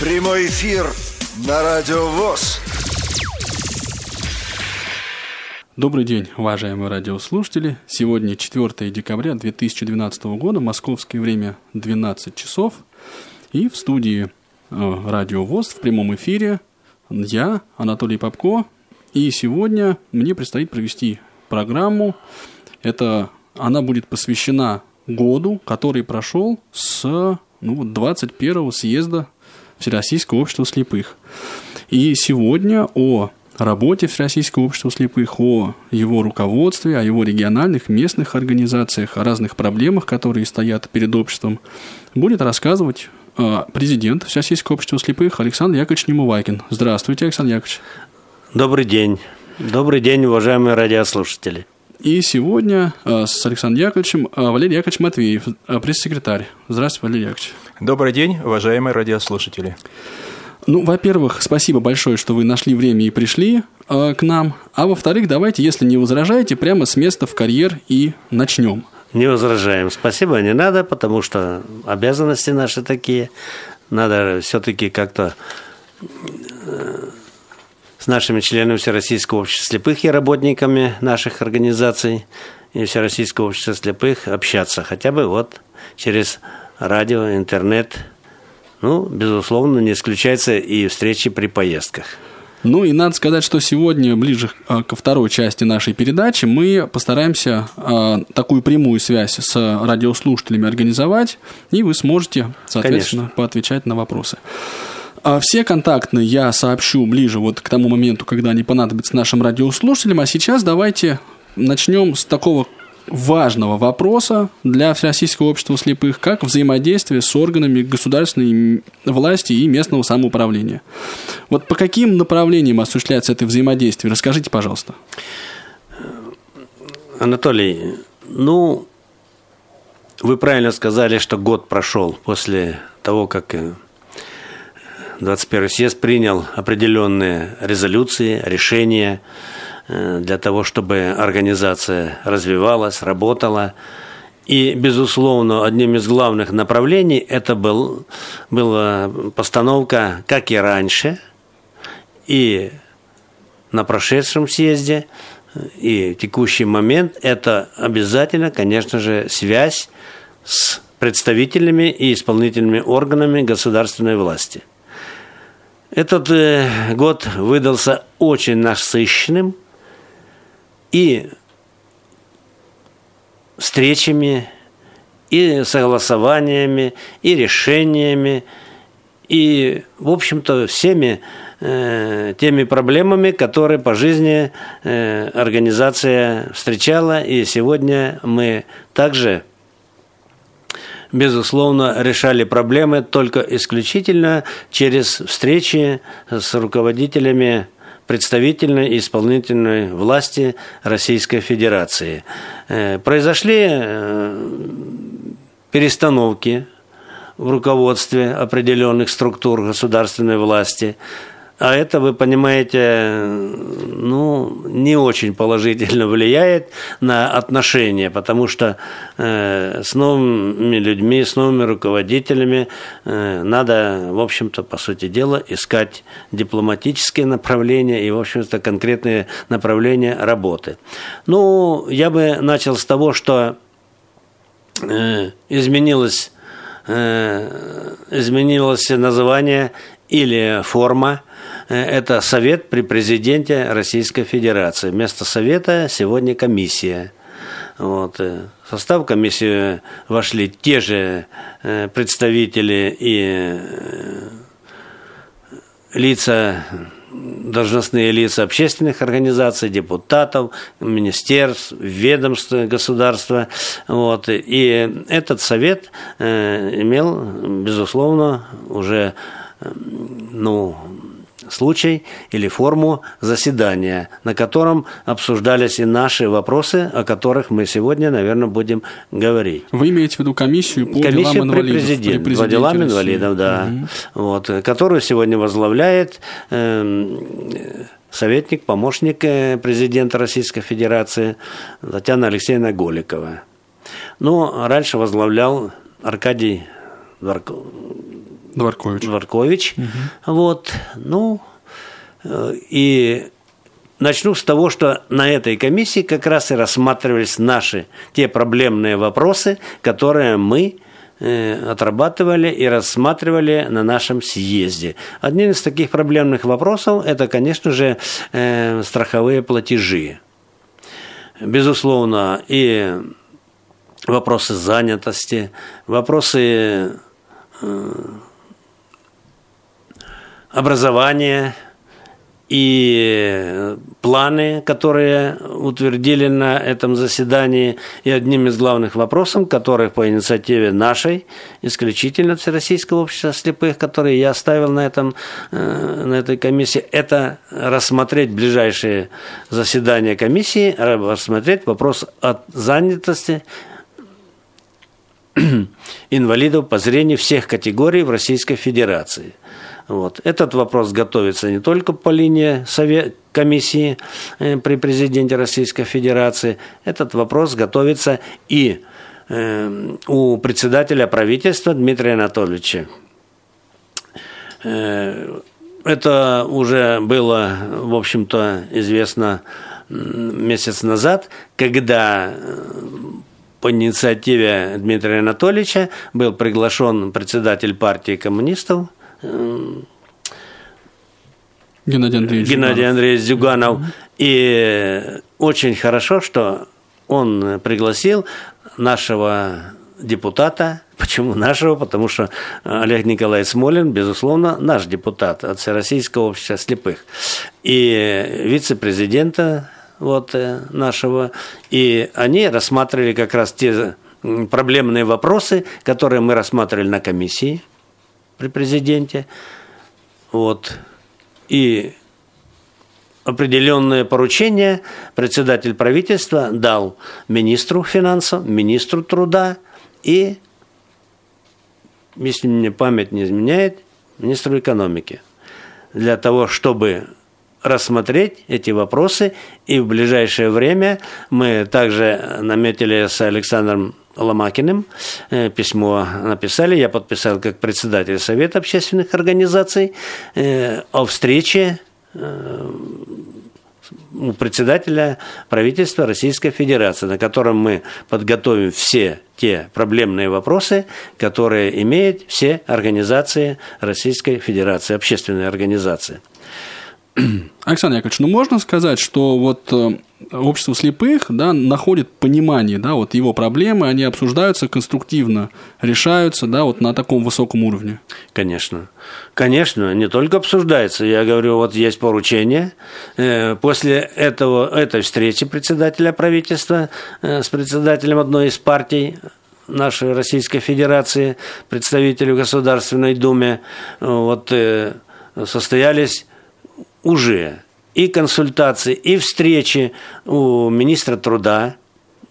Прямой эфир на Радио ВОЗ. Добрый день, уважаемые радиослушатели. Сегодня 4 декабря 2012 года, московское время 12 часов. И в студии э, Радио ВОЗ в прямом эфире я, Анатолий Попко. И сегодня мне предстоит провести программу. Это она будет посвящена году, который прошел с ну, 21 съезда Всероссийского общества слепых. И сегодня о работе Всероссийского общества слепых, о его руководстве, о его региональных, местных организациях, о разных проблемах, которые стоят перед обществом, будет рассказывать э, президент Всероссийского общества слепых Александр Яковлевич Немувайкин. Здравствуйте, Александр Яковлевич. Добрый день. Добрый день, уважаемые радиослушатели. И сегодня э, с Александром Яковлевичем э, Валерий Яковлевич Матвеев, пресс-секретарь. Здравствуйте, Валерий Яковлевич. Добрый день, уважаемые радиослушатели. Ну, во-первых, спасибо большое, что вы нашли время и пришли э, к нам. А во-вторых, давайте, если не возражаете, прямо с места в карьер и начнем. Не возражаем. Спасибо не надо, потому что обязанности наши такие. Надо все-таки как-то э, с нашими членами Всероссийского общества слепых и работниками наших организаций и Всероссийского общества слепых общаться. Хотя бы вот через радио, интернет. Ну, безусловно, не исключается и встречи при поездках. Ну и надо сказать, что сегодня, ближе а, ко второй части нашей передачи, мы постараемся э, такую прямую связь с радиослушателями организовать, и вы сможете, соответственно, Конечно. поотвечать на вопросы. А все контактные я сообщу ближе вот к тому моменту, когда они понадобятся нашим радиослушателям. А сейчас давайте начнем с такого важного вопроса для Всероссийского общества слепых, как взаимодействие с органами государственной власти и местного самоуправления. Вот по каким направлениям осуществляется это взаимодействие? Расскажите, пожалуйста. Анатолий, ну, вы правильно сказали, что год прошел после того, как 21 съезд принял определенные резолюции, решения, Э, для того, чтобы организация развивалась, работала. И, безусловно, одним из главных направлений это был, была постановка, как и раньше, и на прошедшем съезде, и текущий момент, это обязательно, конечно же, связь с представителями и исполнительными органами государственной власти. Этот э, год выдался очень насыщенным – и встречами, и согласованиями, и решениями, и, в общем-то, всеми э, теми проблемами, которые по жизни э, организация встречала. И сегодня мы также, безусловно, решали проблемы только исключительно через встречи с руководителями представительной и исполнительной власти Российской Федерации. Э, произошли э, перестановки в руководстве определенных структур государственной власти. А это, вы понимаете, ну, не очень положительно влияет на отношения, потому что э, с новыми людьми, с новыми руководителями э, надо, в общем-то, по сути дела, искать дипломатические направления и, в общем-то, конкретные направления работы. Ну, я бы начал с того, что э, изменилось, э, изменилось название или форма это Совет при президенте Российской Федерации. Вместо Совета сегодня комиссия. Вот. Э, в состав комиссии вошли те же э, представители и лица должностные лица общественных организаций, депутатов, министерств, ведомств государства. Вот. И этот совет имел, безусловно, уже ну, случай или форму заседания, на котором обсуждались и наши вопросы, о которых мы сегодня, наверное, будем говорить. Вы имеете в виду комиссию по комиссию делам инвалидов? При, президент, при по делам инвалидов, да. Угу. Вот, которую сегодня возглавляет э, советник, помощник э, президента Российской Федерации Татьяна Алексеевна Голикова. Ну, раньше возглавлял Аркадий Дворкович. Дворкович. Угу. Вот, ну, э, и начну с того, что на этой комиссии как раз и рассматривались наши те проблемные вопросы, которые мы э, отрабатывали и рассматривали на нашем съезде. Одним из таких проблемных вопросов это, конечно же, э, страховые платежи. Безусловно, и вопросы занятости, вопросы образования и планы, которые утвердили на этом заседании, и одним из главных вопросов, которые по инициативе нашей, исключительно Всероссийского общества слепых, которые я оставил на, этом, э, на этой комиссии, это рассмотреть ближайшие заседания комиссии, рассмотреть вопрос от занятости инвалидов по зрению всех категорий в Российской Федерации. Вот. Этот вопрос готовится не только по линии Совет, комиссии э, при президенте Российской Федерации, этот вопрос готовится и э, у председателя правительства Дмитрия Анатольевича. Э, это уже было, в общем-то, известно месяц назад, когда по инициативе Дмитрия Анатольевича был приглашен председатель партии коммунистов Геннадий Андреевич Геннадий Андреевич Зюганов. И очень хорошо, что он пригласил нашего депутата. Почему нашего? Потому что Олег Николаевич Смолин, безусловно, наш депутат от Всероссийского общества слепых. И вице-президента вот, э, нашего. И они рассматривали как раз те проблемные вопросы, которые мы рассматривали на комиссии при президенте. Вот. И определенное поручение председатель правительства дал министру финансов, министру труда и, если мне память не изменяет, министру экономики. Для того, чтобы рассмотреть эти вопросы. И в ближайшее время мы также наметили с Александром Ломакиным э, письмо написали, я подписал как председатель Совета общественных организаций э, о встрече э, у председателя правительства Российской Федерации, на котором мы подготовим все те проблемные вопросы, которые имеют все организации Российской Федерации, общественные организации. Александр Яковлевич, ну можно сказать, что вот э, общество слепых да, находит понимание, да, вот его проблемы, они обсуждаются конструктивно, решаются да, вот на таком высоком уровне? Конечно. Конечно, не только обсуждается. Я говорю, вот есть поручение. Э, после этого, этой встречи председателя правительства э, с председателем одной из партий нашей Российской Федерации, представителю Государственной Думы, вот состоялись уже и консультации, и встречи у министра труда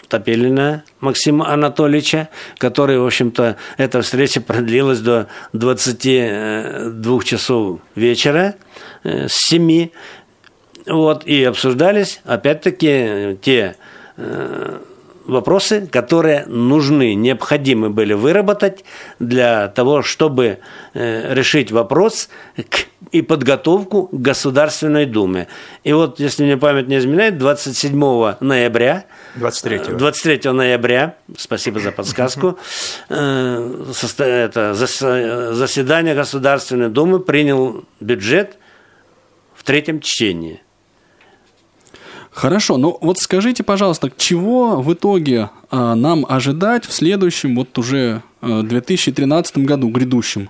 Топелина Максима Анатольевича, который, в общем-то, эта встреча продлилась до 22 часов вечера, э, с 7. Вот, и обсуждались, опять-таки, те э, вопросы, которые нужны, необходимы были выработать для того, чтобы э, решить вопрос и подготовку к Государственной Думе. И вот, если мне память не изменяет, 27 ноября 23. 23 э, ноября, спасибо за подсказку, э, это, заседание Государственной Думы принял бюджет в третьем чтении – Хорошо, ну вот скажите, пожалуйста, чего в итоге а, нам ожидать в следующем, вот уже а, 2013 году, грядущем?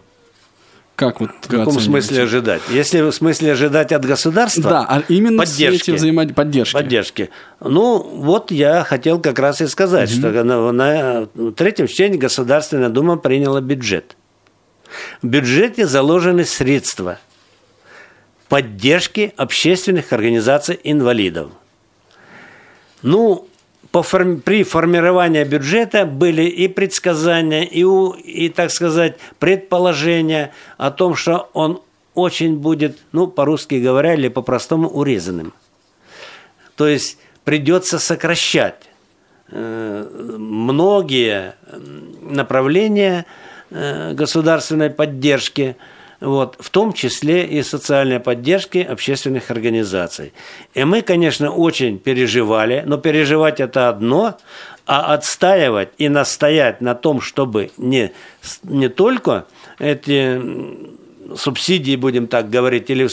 Как вот в каком смысле ожидать? Если в смысле ожидать от государства, да, а именно поддержки, взаимод... поддержки. поддержки. Ну, вот я хотел как раз и сказать, угу. что на, на третьем чтении Государственная Дума приняла бюджет. В бюджете заложены средства поддержки общественных организаций инвалидов. Ну, по форм... при формировании бюджета были и предсказания, и, у... и, так сказать, предположения о том, что он очень будет, ну, по-русски говоря, или по-простому урезанным. То есть придется сокращать э, многие направления э, государственной поддержки, вот, в том числе и социальной поддержки общественных организаций. И мы, конечно, очень переживали, но переживать это одно, а отстаивать и настоять на том, чтобы не, не только эти субсидии, будем так говорить, или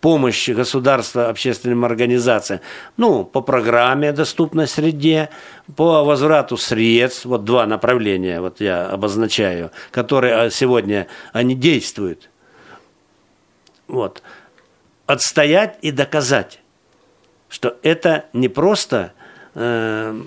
помощь государства общественным организациям, ну, по программе «Доступной среде», по возврату средств, вот два направления, вот я обозначаю, которые а, сегодня, они действуют. Вот. Отстоять и доказать, что это не просто э,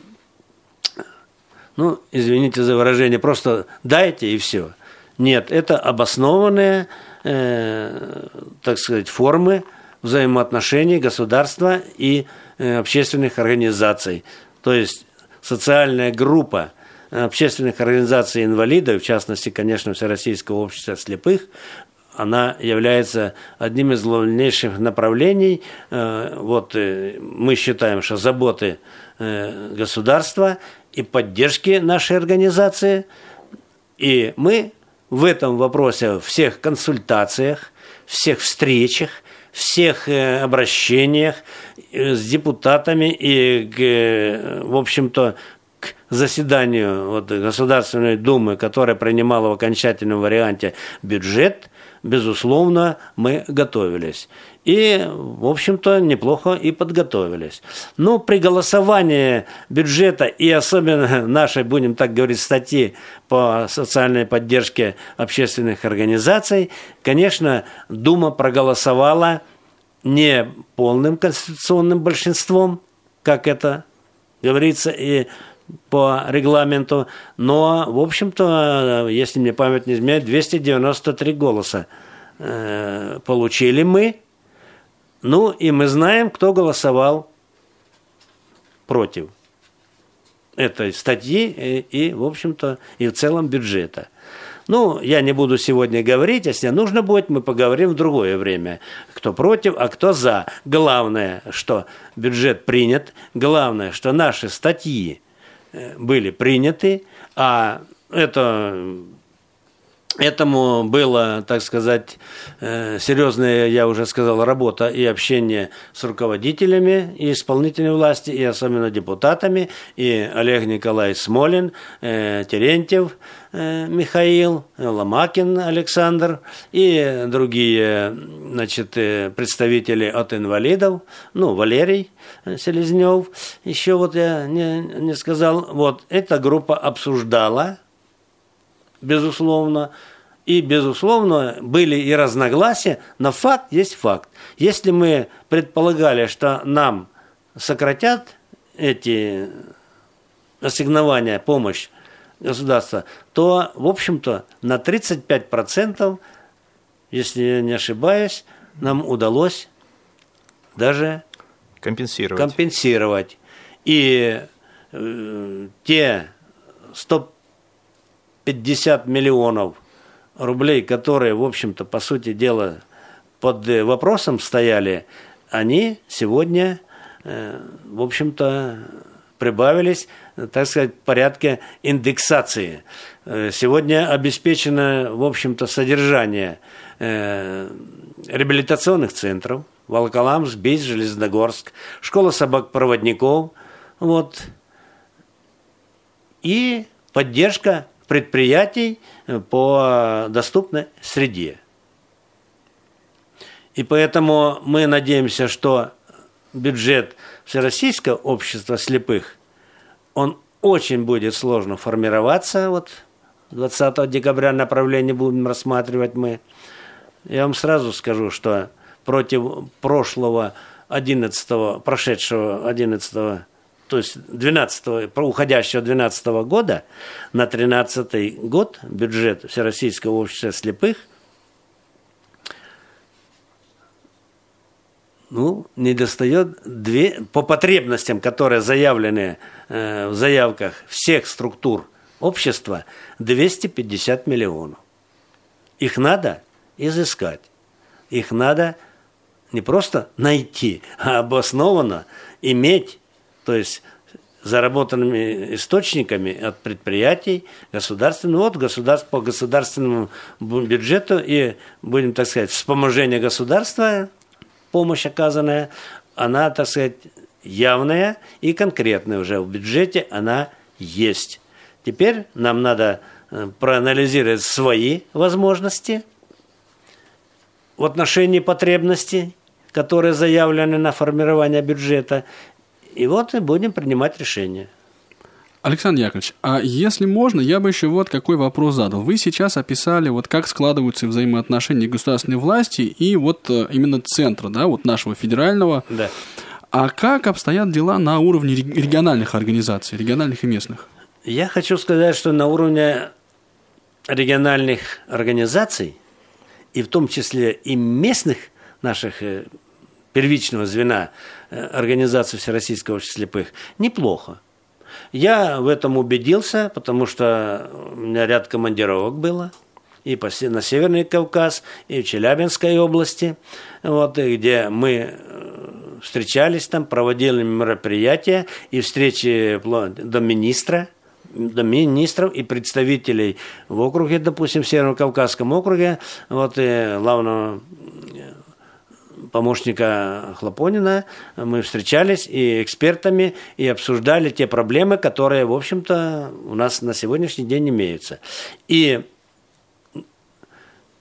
ну, извините за выражение, просто дайте и все. Нет, это обоснованные, э, так сказать, формы взаимоотношений государства и э, общественных организаций. То есть социальная группа общественных организаций инвалидов, в частности, конечно, Всероссийского общества слепых, она является одним из главнейших направлений. Э, вот э, мы считаем, что заботы э, государства и поддержки нашей организации. И мы в этом вопросе, всех консультациях, всех встречах, всех э, обращениях э, с депутатами и, в общем-то, к заседанию вот, Государственной Думы, которая принимала в окончательном варианте бюджет, безусловно, мы готовились. И, в общем-то, неплохо и подготовились. Но при голосовании бюджета и особенно нашей, будем так говорить, статьи по социальной поддержке общественных организаций, конечно, Дума проголосовала не полным конституционным большинством, как это говорится и по регламенту, но, в общем-то, если мне память не изменяет, 293 голоса э, получили мы, ну, и мы знаем, кто голосовал против этой статьи и, и в общем-то, и в целом бюджета. Ну, я не буду сегодня говорить, если нужно будет, мы поговорим в другое время. Кто против, а кто за. Главное, что бюджет принят, главное, что наши статьи э, были приняты, а это Этому было, так сказать, э, серьезная, я уже сказал, работа и общение с руководителями и исполнительной власти, и особенно депутатами, и Олег Николай Смолин, э, Терентьев э, Михаил, Ломакин Александр и другие значит, представители от инвалидов, ну, Валерий Селезнев, еще вот я не, не сказал, вот, эта группа обсуждала безусловно. И, безусловно, были и разногласия, но факт есть факт. Если мы предполагали, что нам сократят эти ассигнования, помощь государства, то, в общем-то, на 35%, если я не ошибаюсь, нам удалось даже компенсировать. компенсировать. И э, те 100 50 миллионов рублей, которые, в общем-то, по сути дела, под вопросом стояли, они сегодня, э, в общем-то, прибавились, так сказать, в порядке индексации. Э, сегодня обеспечено, в общем-то, содержание э, реабилитационных центров, Волоколамск, Бейс, Железногорск, школа собак-проводников, вот, и поддержка предприятий э, по доступной среде. И поэтому мы надеемся, что бюджет Всероссийского общества слепых, он очень будет сложно формироваться. Вот 20 декабря направление будем рассматривать мы. Я вам сразу скажу, что против прошлого 11 прошедшего 11 то есть 12, уходящего 12 года на 13 год бюджет Всероссийского общества слепых ну, не достает две, по потребностям, которые заявлены э, в заявках всех структур общества, 250 миллионов. Их надо изыскать. Их надо не просто найти, а обоснованно иметь то есть заработанными источниками от предприятий, государственного, от государств по государственному бюджету и, будем так сказать, вспоможение государства, помощь оказанная, она, так сказать, явная и конкретная уже в бюджете, она есть. Теперь нам надо э, проанализировать свои возможности в отношении потребностей, которые заявлены на формирование бюджета, и вот и будем принимать решения. Александр Яковлевич, а если можно, я бы еще вот какой вопрос задал. Вы сейчас описали, вот как складываются взаимоотношения государственной власти и вот э, именно центра, да, вот нашего федерального. Да. А как обстоят дела на уровне региональных организаций, региональных и местных? Я хочу сказать, что на уровне региональных организаций, и в том числе и местных наших э, первичного звена э, организации Всероссийского общества слепых, неплохо. Я в этом убедился, потому что у меня ряд командировок было. И на Северный Кавказ, и в Челябинской области, вот, и где мы э, встречались там, проводили мероприятия и встречи до министра, до министров и представителей в округе, допустим, в Северо-Кавказском округе, вот и главного помощника Хлопонина, мы встречались и экспертами, и обсуждали те проблемы, которые, в общем-то, у нас на сегодняшний день имеются. И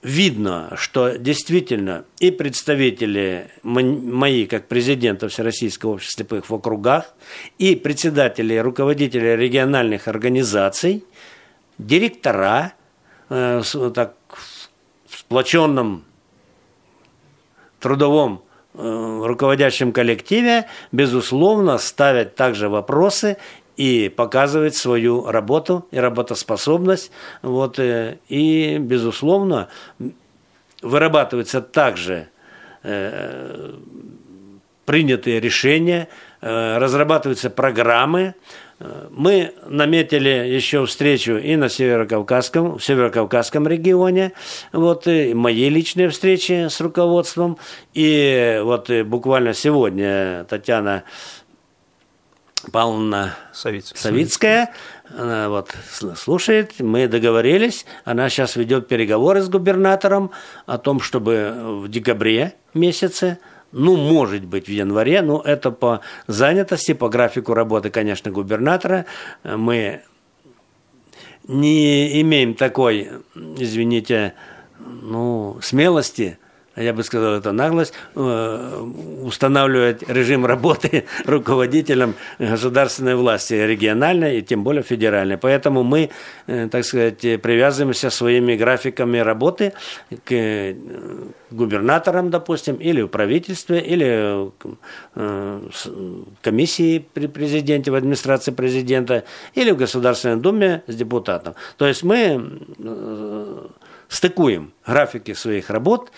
видно, что действительно и представители мои, как президента Всероссийского общества слепых в округах, и председатели, руководители региональных организаций, директора, э, так, в сплоченном трудовом э, руководящем коллективе, безусловно, ставят также вопросы и показывать свою работу и работоспособность. Вот, э, и, безусловно, вырабатываются также э, принятые решения, разрабатываются программы, мы наметили еще встречу и на Северокавказском, в Северокавказском регионе, вот и мои личные встречи с руководством, и вот и буквально сегодня Татьяна Павловна Савицкая, Савицкая она вот слушает, мы договорились, она сейчас ведет переговоры с губернатором о том, чтобы в декабре месяце ну, может быть, в январе, но это по занятости, по графику работы, конечно, губернатора. Мы не имеем такой, извините, ну, смелости – я бы сказал, это наглость, э, устанавливать режим работы руководителям государственной власти, региональной и тем более федеральной. Поэтому мы, э, так сказать, привязываемся своими графиками работы к э, губернаторам, допустим, или в правительстве, или в комиссии при президенте, в администрации президента, или в Государственной Думе с депутатом. То есть мы стыкуем графики своих работ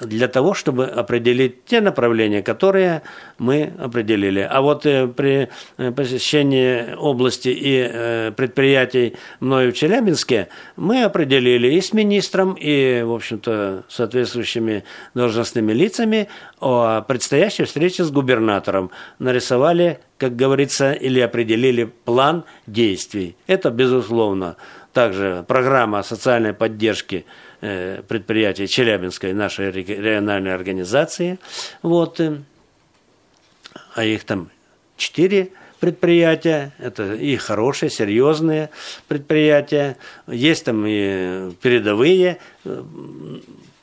для того, чтобы определить те направления, которые мы определили. А вот э, при э, посещении области и э, предприятий мною в Челябинске мы определили и с министром, и, в общем-то, соответствующими должностными лицами о предстоящей встрече с губернатором. Нарисовали, как говорится, или определили план действий. Это, безусловно, также программа социальной поддержки – Э, предприятий Челябинской нашей региональной организации. Вот. Э, а их там четыре предприятия, это и хорошие, серьезные предприятия. Есть там и передовые э,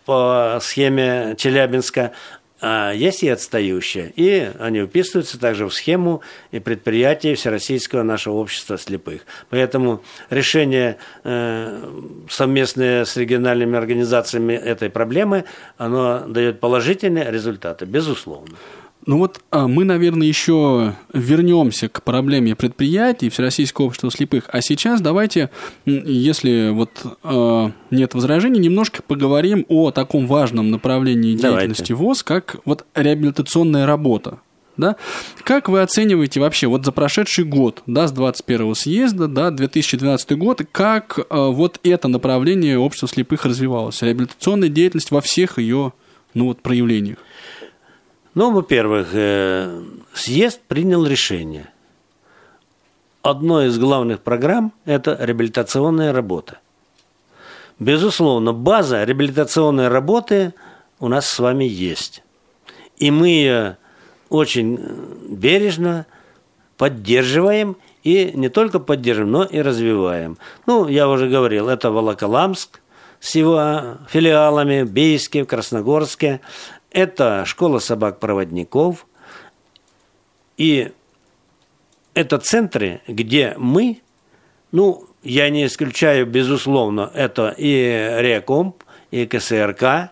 по схеме Челябинска, а есть и отстающие. И они вписываются также в схему и предприятий Всероссийского нашего общества слепых. Поэтому решение э, совместное с региональными организациями этой проблемы, оно дает положительные результаты, безусловно. Ну вот а, мы, наверное, еще вернемся к проблеме предприятий Всероссийского общества слепых. А сейчас давайте, если вот э, нет возражений, немножко поговорим о таком важном направлении деятельности давайте. ВОЗ, как вот реабилитационная работа. Да? Как вы оцениваете вообще вот за прошедший год, да, с 21-го съезда, да, 2012 год, как э, вот это направление общества слепых развивалось? Реабилитационная деятельность во всех ее ну, вот, проявлениях. Ну, во-первых, э, съезд принял решение одной из главных программ – это реабилитационная работа. Безусловно, база реабилитационной работы у нас с вами есть. И мы ее очень бережно поддерживаем и не только поддерживаем, но и развиваем. Ну, я уже говорил, это Волоколамск с его филиалами, Бийске, Красногорске. Это школа собак-проводников. И это центры, где мы, ну, я не исключаю, безусловно, это и РЕКОМП, и КСРК,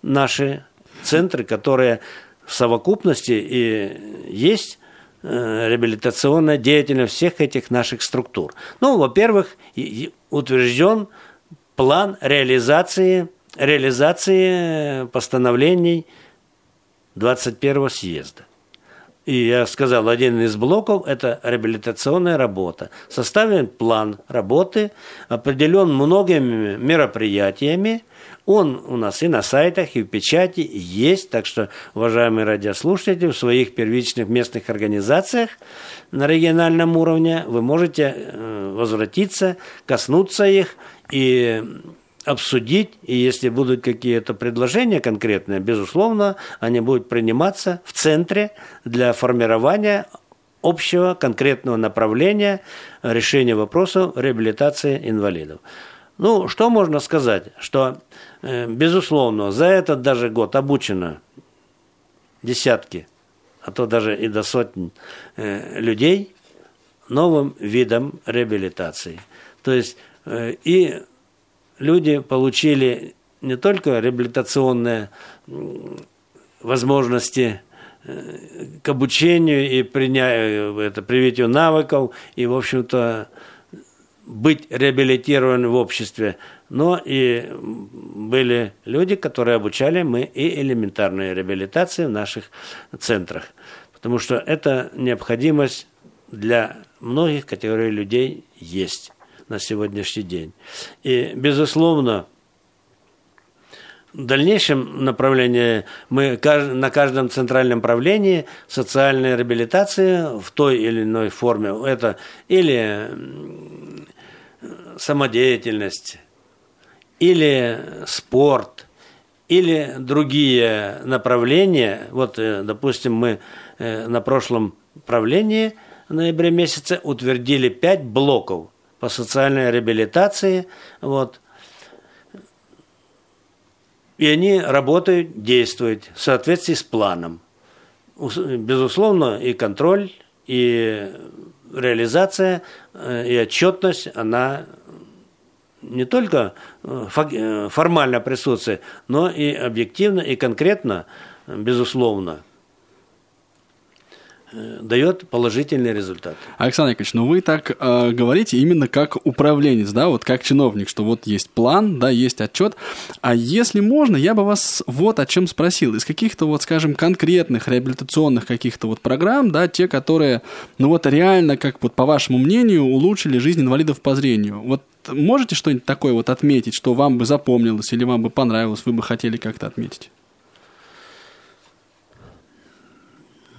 наши центры, которые в совокупности и есть э, реабилитационная деятельность всех этих наших структур. Ну, во-первых, утвержден план реализации, реализации постановлений 21 съезда. И я сказал, один из блоков – это реабилитационная работа. Составлен план работы, определен многими мероприятиями. Он у нас и на сайтах, и в печати есть. Так что, уважаемые радиослушатели, в своих первичных местных организациях на региональном уровне вы можете э, возвратиться, коснуться их и обсудить, и если будут какие-то предложения конкретные, безусловно, они будут приниматься в центре для формирования общего конкретного направления решения вопросов реабилитации инвалидов. Ну, что можно сказать? Что, э, безусловно, за этот даже год обучено десятки, а то даже и до сотен э, людей новым видом реабилитации. То есть э, и люди получили не только реабилитационные возможности э, к обучению и принятию, это, привитию навыков, и, в общем-то, быть реабилитирован в обществе, но и были люди, которые обучали мы и элементарной реабилитации в наших центрах. Потому что это необходимость для многих категорий людей есть на сегодняшний день. И, безусловно, в дальнейшем направлении мы на каждом центральном правлении социальной реабилитации в той или иной форме, это или самодеятельность, или спорт, или другие направления. Вот, э, допустим, мы э, на прошлом правлении в ноябре месяце утвердили пять блоков по социальной реабилитации. Вот. И они работают, действуют в соответствии с планом. Безусловно, и контроль, и реализация, э, и отчетность, она не только э, э, формально присутствует, но и объективно, и конкретно, безусловно – дает положительный результат. Александр Яковлевич, ну вы так э, говорите именно как управленец, да, вот как чиновник, что вот есть план, да, есть отчет. А если можно, я бы вас вот о чем спросил. Из каких-то вот, скажем, конкретных реабилитационных каких-то вот программ, да, те, которые, ну вот реально, как вот по вашему мнению, улучшили жизнь инвалидов по зрению. Вот можете что-нибудь такое вот отметить, что вам бы запомнилось или вам бы понравилось, вы бы хотели как-то отметить?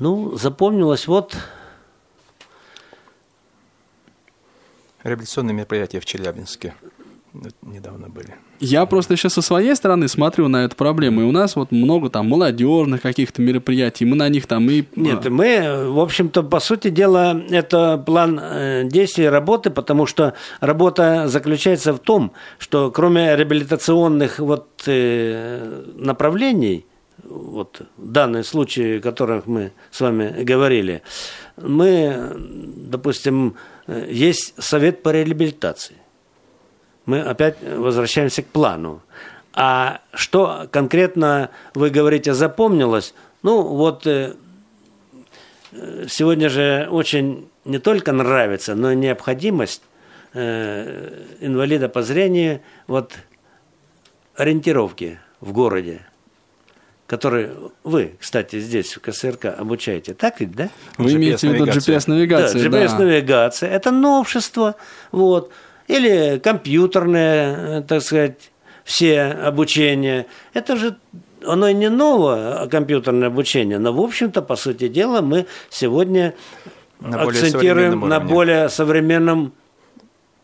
Ну, запомнилось вот... Реабилитационные мероприятия в Челябинске недавно были. Я просто еще со своей стороны смотрю на эту проблему, и у нас вот много там молодежных каких-то мероприятий, мы на них там и... Нет, мы, в общем-то, по сути дела, это план э, действий работы, потому что работа заключается в том, что кроме реабилитационных вот э, направлений, вот данные случаи, о которых мы с вами говорили, мы, допустим, есть совет по реабилитации. Мы опять возвращаемся к плану. А что конкретно вы говорите запомнилось? Ну, вот э, сегодня же очень не только нравится, но и необходимость э, инвалида по зрению вот ориентировки в городе который вы, кстати, здесь в КСРК обучаете, так ведь, да? Вы имеете в виду GPS-навигацию? Да, GPS-навигация. Да. Это новшество, вот. Или компьютерное, так сказать, все обучения. Это же оно и не новое компьютерное обучение, но, в общем-то, по сути дела, мы сегодня на акцентируем на более современном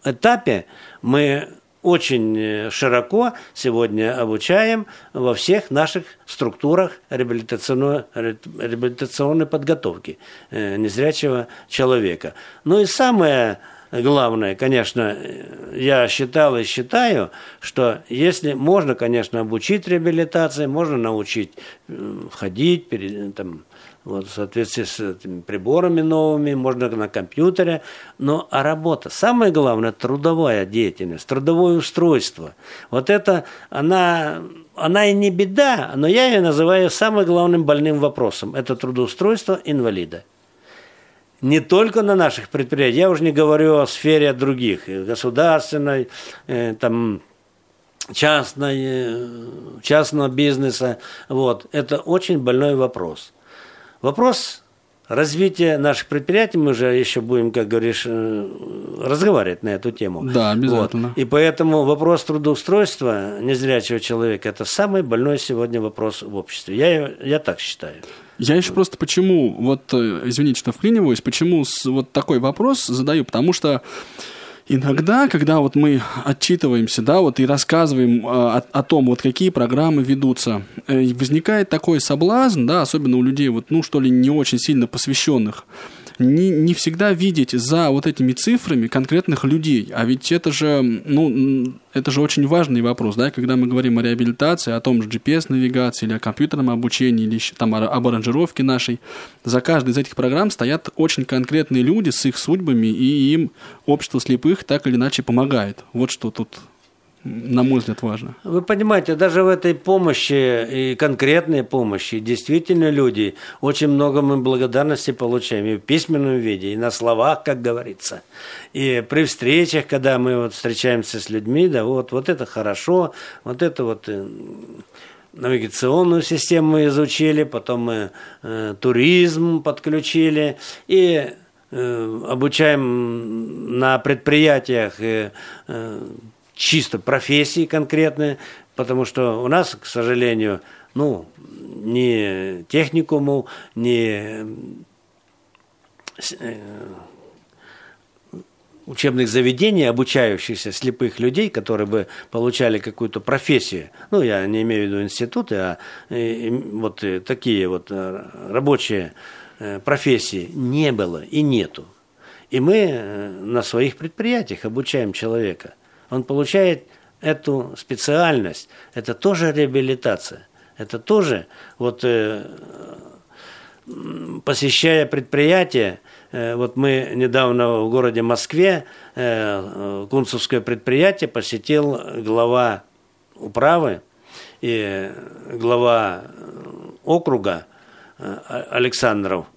этапе. Мы очень э, широко сегодня обучаем во всех наших структурах реабилитационной, реабилитационной подготовки э, незрячего человека. Ну и самое главное, конечно, я считал и считаю, что если можно, конечно, обучить реабилитации, можно научить ходить, там, вот, в соответствии с приборами новыми, можно на компьютере. Но а работа, самое главное, трудовая деятельность, трудовое устройство. Вот это, она, она и не беда, но я ее называю самым главным больным вопросом. Это трудоустройство инвалида не только на наших предприятиях, я уже не говорю о сфере других, государственной, э, там, частной, э, частного бизнеса. Вот. Это очень больной вопрос. Вопрос развития наших предприятий, мы же еще будем, как говоришь, э, разговаривать на эту тему. Да, обязательно. Вот. И поэтому вопрос трудоустройства незрячего человека – это самый больной сегодня вопрос в обществе. Я, я так считаю. Я еще просто почему, вот, э, извините, что вклиниваюсь, почему вот такой вопрос задаю, потому что Иногда, когда вот мы отчитываемся, да, вот и рассказываем э, о, о том, вот какие программы ведутся, э, возникает такой соблазн, да, особенно у людей, вот, ну, что ли, не очень сильно посвященных, не, не всегда видеть за вот этими цифрами конкретных людей. А ведь это же, ну, это же очень важный вопрос, да, когда мы говорим о реабилитации, о том же GPS-навигации или о компьютерном обучении, или там об аранжировке нашей. За каждой из этих программ стоят очень конкретные люди с их судьбами, и им общество слепых так или иначе помогает. Вот что тут на мой взгляд, важно. Вы понимаете, даже в этой помощи и конкретной помощи действительно люди очень много мы благодарности получаем и в письменном виде, и на словах, как говорится. И при встречах, когда мы вот встречаемся с людьми, да, вот, вот это хорошо, вот это вот э, навигационную систему изучили, потом мы э, туризм подключили и э, обучаем на предприятиях э, чисто профессии конкретные, потому что у нас, к сожалению, ну, ни техникуму, ни э, учебных заведений, обучающихся слепых людей, которые бы получали какую-то профессию. Ну, я не имею в виду институты, а и, вот такие вот э, рабочие э, профессии не было и нету. И мы на своих предприятиях обучаем человека он получает эту специальность. Это тоже реабилитация. Это тоже, вот э, посещая предприятие, э, вот мы недавно в городе Москве э, кунцевское предприятие посетил глава управы и глава округа Александров.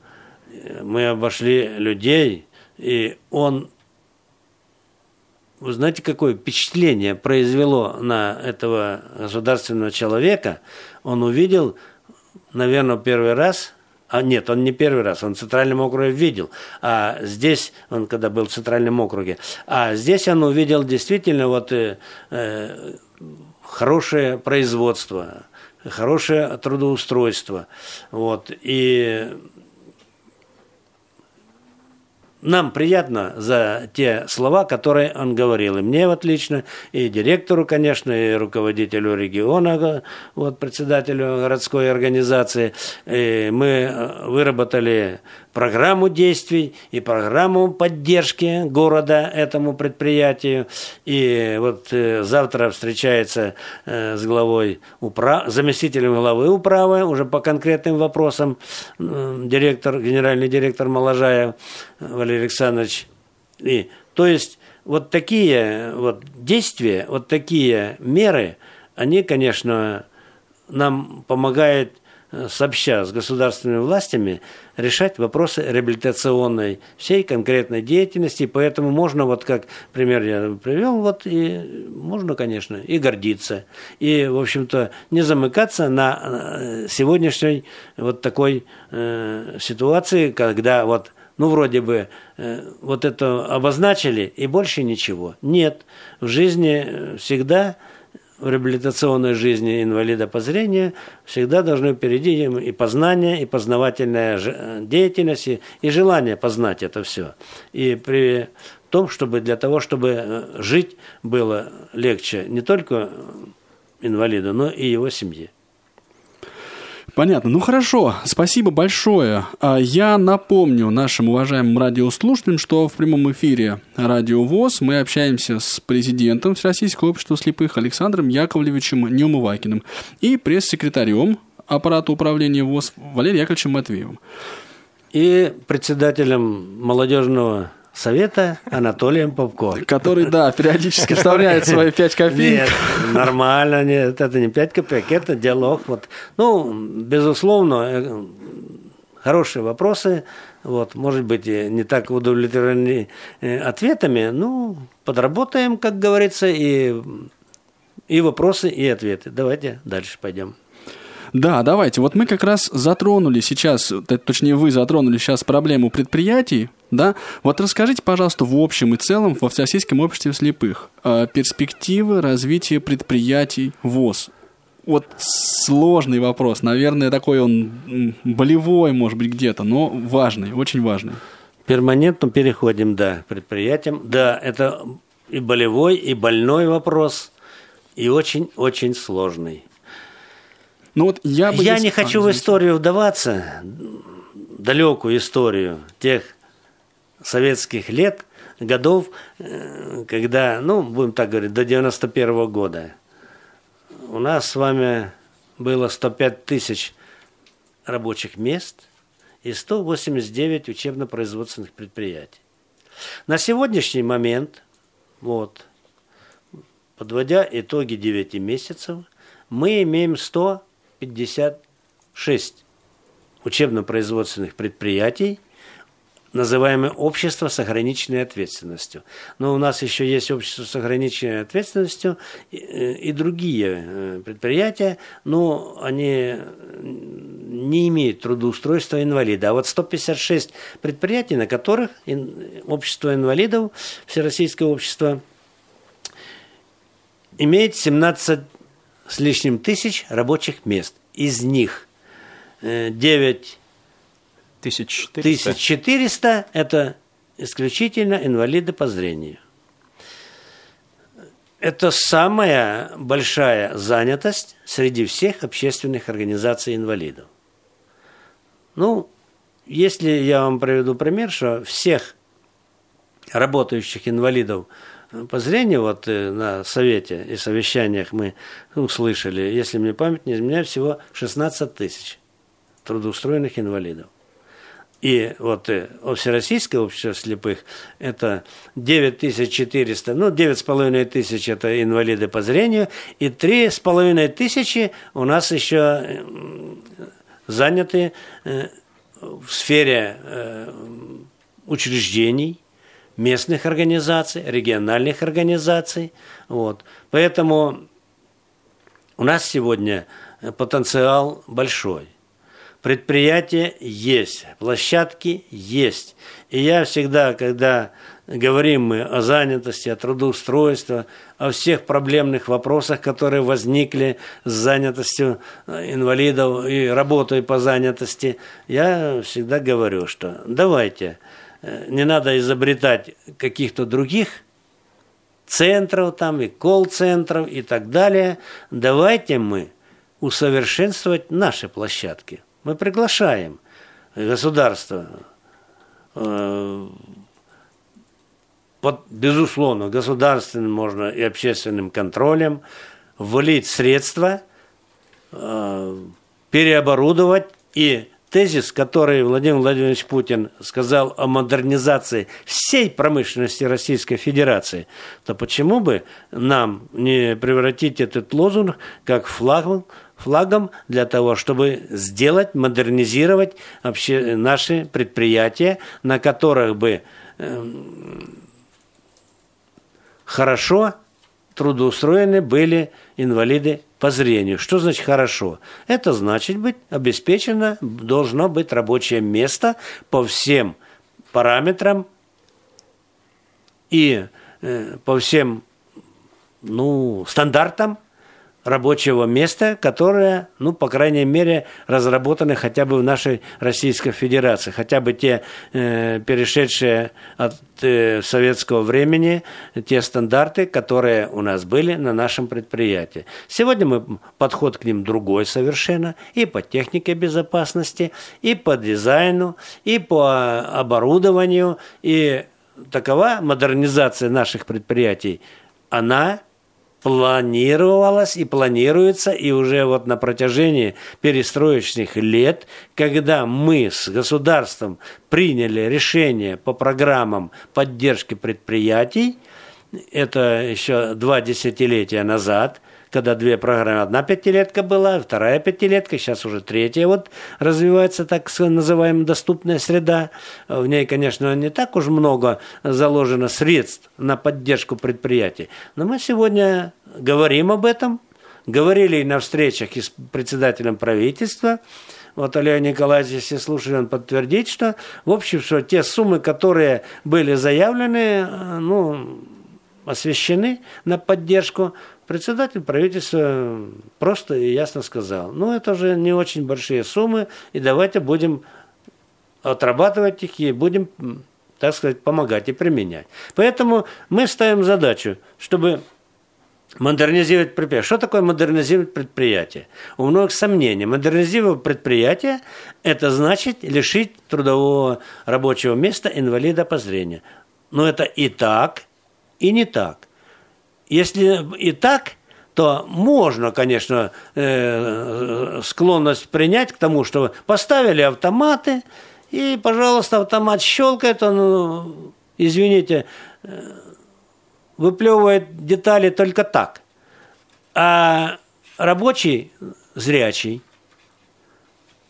Мы обошли людей, и он вы знаете, какое впечатление произвело на этого государственного человека? Он увидел, наверное, первый раз, а нет, он не первый раз, он в Центральном округе видел, а здесь, он когда был в Центральном округе, а здесь он увидел действительно вот э, э, хорошее производство, хорошее трудоустройство, вот, и нам приятно за те слова, которые он говорил. И мне вот лично, и директору, конечно, и руководителю региона, вот председателю городской организации. И мы э, выработали программу действий и программу поддержки города этому предприятию. И вот э, завтра встречается э, с главой управ... заместителем главы управы уже по конкретным вопросам директор, генеральный директор Моложаев Валерий Александрович. И, то есть вот такие вот действия, вот такие меры, они, конечно, нам помогают сообща с государственными властями решать вопросы реабилитационной всей конкретной деятельности. Поэтому можно, вот как пример я привел, вот и можно, конечно, и гордиться. И, в общем-то, не замыкаться на э, сегодняшней вот такой э, ситуации, когда вот ну, вроде бы, э, вот это обозначили, и больше ничего. Нет, в жизни всегда в реабилитационной жизни инвалида по зрению всегда должны впереди и познание, и познавательная деятельность, и, и желание познать это все. И при том, чтобы для того, чтобы э, жить было легче не только инвалиду, но и его семье. Понятно. Ну хорошо, спасибо большое. А, я напомню нашим уважаемым радиослушателям, что в прямом эфире Радио ВОЗ мы общаемся с президентом Всероссийского общества слепых Александром Яковлевичем Неумывакиным и пресс-секретарем аппарата управления ВОЗ Валерием Яковлевичем Матвеевым. И председателем молодежного совета Анатолием Попко. Который, да, периодически вставляет свои пять копеек. Нет, нормально, нет, это не пять копеек, это диалог. Вот. Ну, безусловно, э, хорошие вопросы. Вот, может быть, не так удовлетворены э, ответами, ну, подработаем, как говорится, и, и вопросы, и ответы. Давайте дальше пойдем. Да, давайте. Вот мы как раз затронули сейчас, точнее вы затронули сейчас проблему предприятий, да? Вот расскажите, пожалуйста, в общем и целом во Всероссийском обществе слепых э, перспективы развития предприятий ВОЗ. Вот сложный вопрос, наверное, такой он болевой, может быть, где-то, но важный, очень важный. Перманентно переходим, да, предприятиям. Да, это и болевой, и больной вопрос, и очень-очень сложный. Ну вот я бы я не хочу а, в историю вдаваться, далекую историю тех советских лет, годов, э, когда, ну, будем так говорить, до 91 -го года. У нас с вами было 105 тысяч рабочих мест и 189 учебно-производственных предприятий. На сегодняшний момент, вот, подводя итоги 9 месяцев, мы имеем 100 56 учебно-производственных предприятий, называемое общество с ограниченной ответственностью. Но у нас еще есть общество с ограниченной ответственностью и, и другие э, предприятия, но они не имеют трудоустройства инвалида. А вот 156 предприятий, на которых общество инвалидов, Всероссийское общество, имеет 17 с лишним тысяч рабочих мест. Из них 9 1400 – это исключительно инвалиды по зрению. Это самая большая занятость среди всех общественных организаций инвалидов. Ну, если я вам приведу пример, что всех работающих инвалидов – по зрению, вот э, на совете и совещаниях мы услышали, если мне память не изменяет, всего 16 тысяч трудоустроенных инвалидов. И вот э, Всероссийское общество слепых – это 9400, ну, 9,5 тысяч – это инвалиды по зрению, и 3,5 тысячи у нас еще э, заняты в сфере учреждений, местных организаций, региональных организаций. Вот. Поэтому у нас сегодня потенциал большой. Предприятия есть, площадки есть. И я всегда, когда говорим мы о занятости, о трудоустройстве, о всех проблемных вопросах, которые возникли с занятостью инвалидов и работой по занятости, я всегда говорю, что давайте – Э, не надо изобретать каких-то других центров там и колл-центров и так далее. Давайте мы усовершенствовать наши площадки. Мы приглашаем государство э, под, безусловно, государственным можно и общественным контролем ввалить средства, э, переоборудовать и тезис, который Владимир Владимирович Путин сказал о модернизации всей промышленности Российской Федерации, то почему бы нам не превратить этот лозунг как флагом, флагом для того, чтобы сделать, модернизировать вообще наши предприятия, на которых бы э, хорошо трудоустроены были инвалиды по зрению. Что значит хорошо? Это значит быть обеспечено, должно быть рабочее место по всем параметрам и э, по всем ну, стандартам рабочего места, которое, ну, по крайней мере, разработаны хотя бы в нашей Российской Федерации, хотя бы те э, перешедшие от э, советского времени, те стандарты, которые у нас были на нашем предприятии. Сегодня мы подход к ним другой совершенно, и по технике безопасности, и по дизайну, и по оборудованию, и такова модернизация наших предприятий, она планировалось и планируется, и уже вот на протяжении перестроечных лет, когда мы с государством приняли решение по программам поддержки предприятий, это еще два десятилетия назад – когда две программы. Одна пятилетка была, вторая пятилетка, сейчас уже третья вот развивается так называемая доступная среда. В ней, конечно, не так уж много заложено средств на поддержку предприятий. Но мы сегодня говорим об этом, говорили и на встречах и с председателем правительства, вот Олег Николаевич, если слушали, он подтвердит, что, в общем, что те суммы, которые были заявлены, ну, освещены на поддержку, Председатель правительства просто и ясно сказал, ну это же не очень большие суммы, и давайте будем отрабатывать их и будем, так сказать, помогать и применять. Поэтому мы ставим задачу, чтобы модернизировать предприятие. Что такое модернизировать предприятие? У многих сомнений. Модернизировать предприятие – это значит лишить трудового рабочего места инвалида по зрению. Но это и так, и не так. Если и так, то можно, конечно, э, склонность принять к тому, что поставили автоматы, и, пожалуйста, автомат щелкает, он, ну, извините, э, выплевывает детали только так. А рабочий зрячий,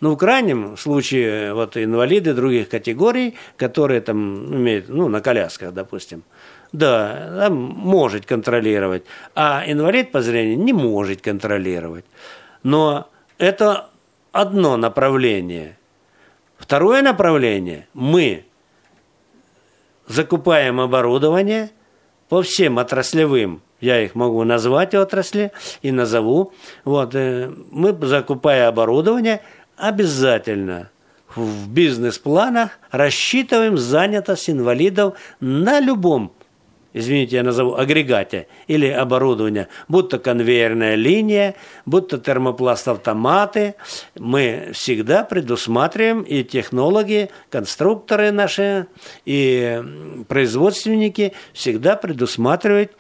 ну, в крайнем случае, вот инвалиды других категорий, которые там имеют, ну, на колясках, допустим, да, может контролировать, а инвалид по зрению не может контролировать. Но это одно направление. Второе направление – мы закупаем оборудование по всем отраслевым, я их могу назвать отрасли и назову. Вот, э, мы, закупая оборудование, обязательно в бизнес-планах рассчитываем занятость инвалидов на любом извините, я назову, агрегате или оборудования, будто конвейерная линия, будто термопласт-автоматы, мы всегда предусматриваем, и технологи, конструкторы наши, и производственники всегда предусматривают,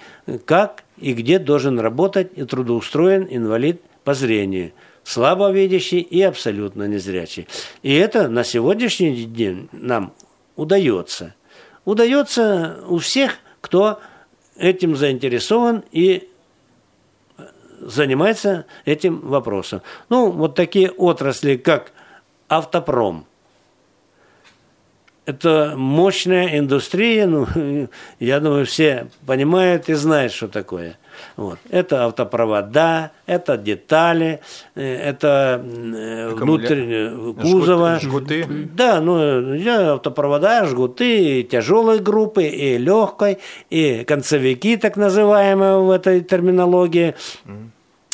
как и где должен работать и трудоустроен инвалид по зрению слабовидящий и абсолютно незрячий. И это на сегодняшний день нам удается. Удается у всех – кто этим заинтересован и занимается этим вопросом. Ну, вот такие отрасли, как автопром. Это мощная индустрия, ну, я думаю, все понимают и знают, что такое. Вот. Это автопровода, это детали, э, это э, внутреннее кузова. Жгуты. Да, ну, автопровода, жгуты, и тяжелой группы, и легкой, и концевики, так называемые в этой терминологии. Mm.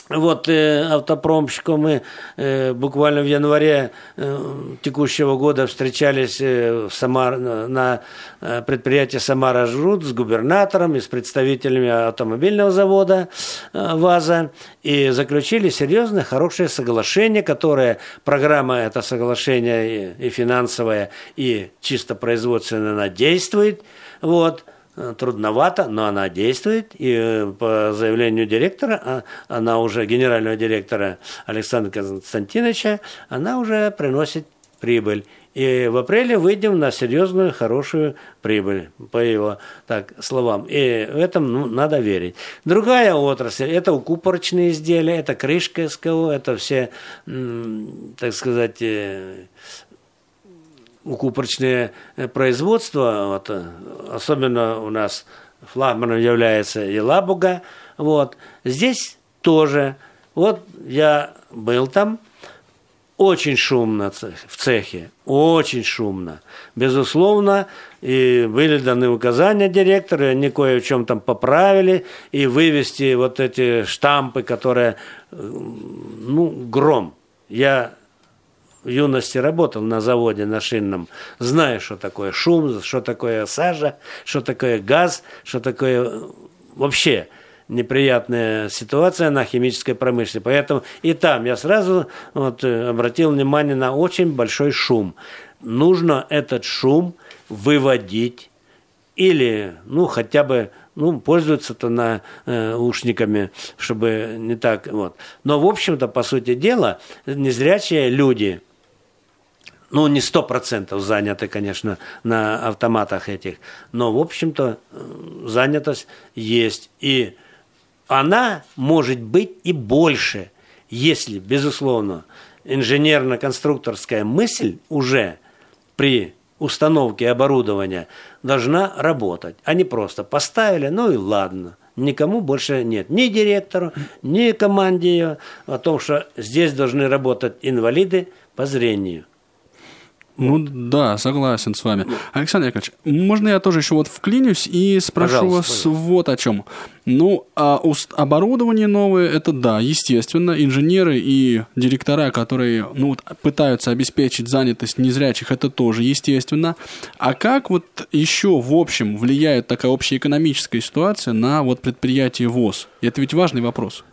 Вот э, автопромщику мы э, буквально в январе э, текущего года встречались э, в Самар, на э, предприятии Самара Жрут с губернатором и с представителями автомобильного завода э, ВАЗа и заключили серьезное, хорошее соглашение, которое программа это соглашение и, и финансовая, и чисто производственная, она действует. Вот. Э, трудновато, но она действует. И э, по заявлению директора, а, она уже, генерального директора Александра Константиновича, она уже приносит прибыль. И в апреле выйдем на серьезную, хорошую прибыль, по его так, словам. И в этом ну, надо верить. Другая отрасль – это укупорочные изделия, это крышка СКО, это все, так сказать, э, укупорочное э, производство, вот, э, особенно у нас флагманом является Елабуга, вот, здесь тоже, вот я был там, очень шумно в цехе, очень шумно. Безусловно, и были даны указания директору, и они кое в чем там поправили, и вывести вот эти штампы, которые, ну, гром. Я в юности работал на заводе на шинном, знаю, что такое шум, что такое сажа, что такое газ, что такое вообще неприятная ситуация на химической промышленности. Поэтому и там я сразу вот, э, обратил внимание на очень большой шум. Нужно этот шум выводить или, ну, хотя бы, ну, пользуются-то на э, ушниками, чтобы не так, вот. Но, в общем-то, по сути дела, незрячие люди, ну, не сто процентов заняты, конечно, на автоматах этих, но, в общем-то, э, занятость есть. И она может быть и больше, если, безусловно, инженерно-конструкторская мысль уже при установке оборудования должна работать, а не просто поставили, ну и ладно. Никому больше нет, ни директору, ни команде ее, о том, что здесь должны работать инвалиды по зрению. Ну да, согласен с вами. Александр Яковлевич, можно я тоже еще вот вклинюсь и спрошу пожалуйста, вас пожалуйста. вот о чем. Ну, а оборудование новое, это да, естественно, инженеры и директора, которые ну, пытаются обеспечить занятость незрячих, это тоже естественно. А как вот еще в общем влияет такая общая экономическая ситуация на вот предприятие ВОЗ? Это ведь важный вопрос.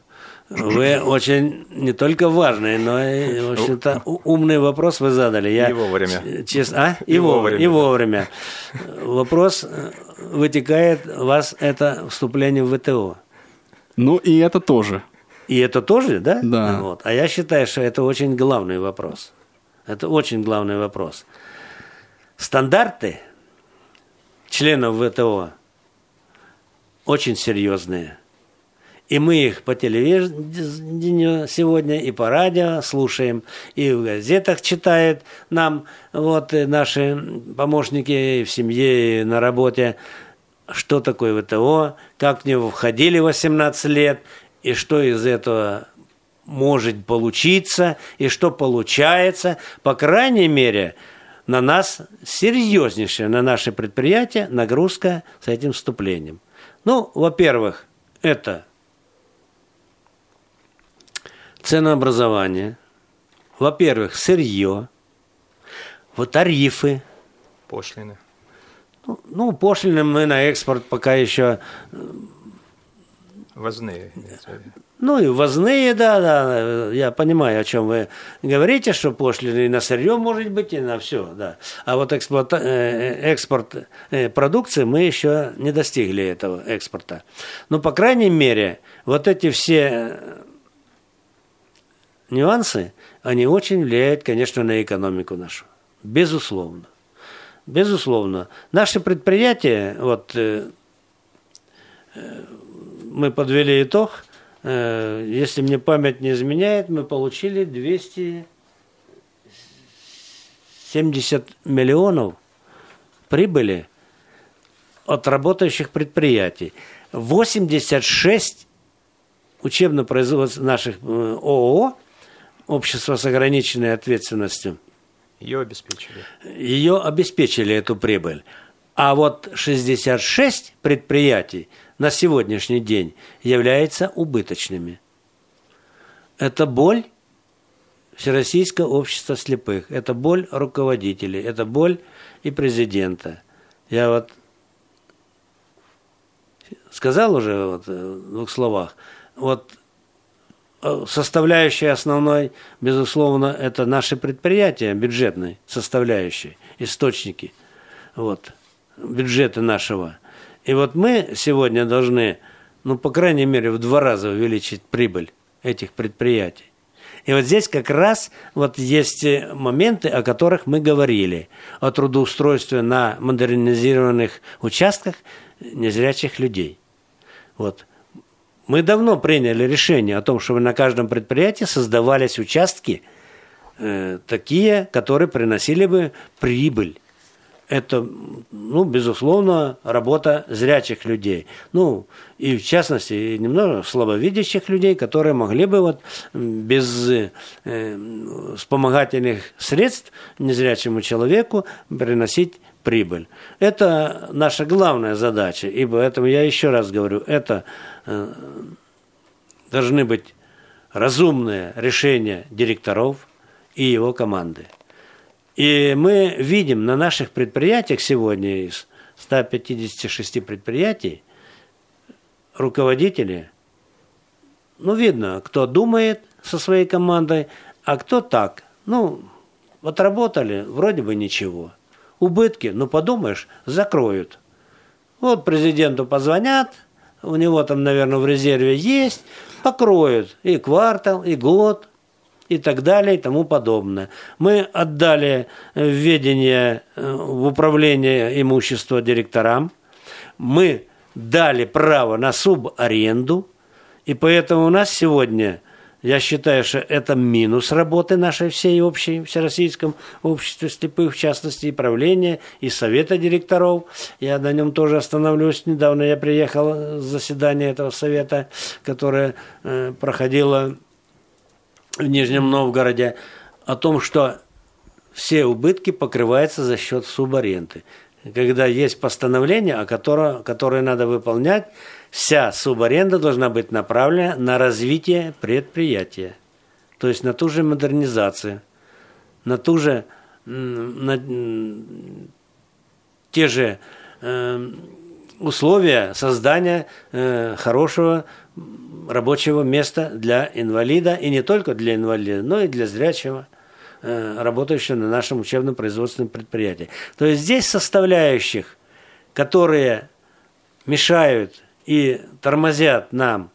Вы очень не только важный, но и, в общем-то, умный вопрос вы задали. Я, и вовремя. Честно, а? И, и вовремя. И вовремя. Вопрос э, вытекает, вас это вступление в ВТО. Ну, и это тоже. И это тоже, да? Да. Вот. А я считаю, что это очень главный вопрос. Это очень главный вопрос. Стандарты членов ВТО очень серьезные – и мы их по телевидению сегодня и по радио слушаем, и в газетах читают нам вот наши помощники в семье, и на работе, что такое ВТО, как в него входили 18 лет, и что из этого может получиться, и что получается. По крайней мере, на нас серьезнейшая, на наше предприятие нагрузка с этим вступлением. Ну, во-первых, это ценообразование, во-первых, сырье, вот тарифы. Пошлины. Ну, ну, пошлины мы на экспорт пока еще... Э, возные. Ну и возные, да, да, я понимаю, о чем вы говорите, что пошлины и на сырье может быть, и на все, да. А вот эксплуата... Э, экспорт э, продукции мы еще не достигли этого экспорта. Но, по крайней мере, вот эти все нюансы, они очень влияют, конечно, на экономику нашу. Безусловно. Безусловно. Наши предприятия, вот э, э, мы подвели итог, э, если мне память не изменяет, мы получили 270 миллионов прибыли от работающих предприятий. 86 учебно-производственных наших ООО общество с ограниченной ответственностью. Ее обеспечили. Ее обеспечили, эту прибыль. А вот 66 предприятий на сегодняшний день являются убыточными. Это боль Всероссийского общества слепых, это боль руководителей, это боль и президента. Я вот сказал уже вот в двух словах, вот Э, составляющая основной, безусловно, это наши предприятия бюджетной составляющей, источники вот, бюджета нашего. И вот мы сегодня должны, ну, по крайней мере, в два раза увеличить прибыль этих предприятий. И вот здесь как раз вот есть моменты, о которых мы говорили, о трудоустройстве на модернизированных участках незрячих людей. Вот. Мы давно приняли решение о том, чтобы на каждом предприятии создавались участки э, такие, которые приносили бы прибыль. это, ну, безусловно, работа зрячих людей. Ну, и в частности, немного слабовидящих людей, которые могли бы вот без э, вспомогательных средств незрячему человеку приносить прибыль. Это наша главная задача, и поэтому я еще раз говорю, это э, должны быть разумные решения директоров и его команды. И мы видим на наших предприятиях сегодня из 156 предприятий руководители, ну, видно, кто думает со своей командой, а кто так. Ну, отработали, вроде бы ничего. Убытки, ну, подумаешь, закроют. Вот президенту позвонят, у него там, наверное, в резерве есть, покроют и квартал, и год, и так далее и тому подобное. Мы отдали в ведение, э, в управление имущества директорам, мы дали право на субаренду, и поэтому у нас сегодня, я считаю, что это минус работы нашей всей общей Всероссийском обществе слепых, в частности, и правления, и совета директоров. Я на нем тоже остановлюсь. Недавно я приехал с заседания этого совета, которое э, проходило в Нижнем Новгороде о том, что все убытки покрываются за счет субаренды. Когда есть постановление, о которое, которое надо выполнять, вся субаренда должна быть направлена на развитие предприятия. То есть на ту же модернизацию, на ту же, на те же э, условия создания э, хорошего рабочего места для инвалида, и не только для инвалида, но и для зрячего, э, работающего на нашем учебно-производственном предприятии. То есть здесь составляющих, которые мешают и тормозят нам,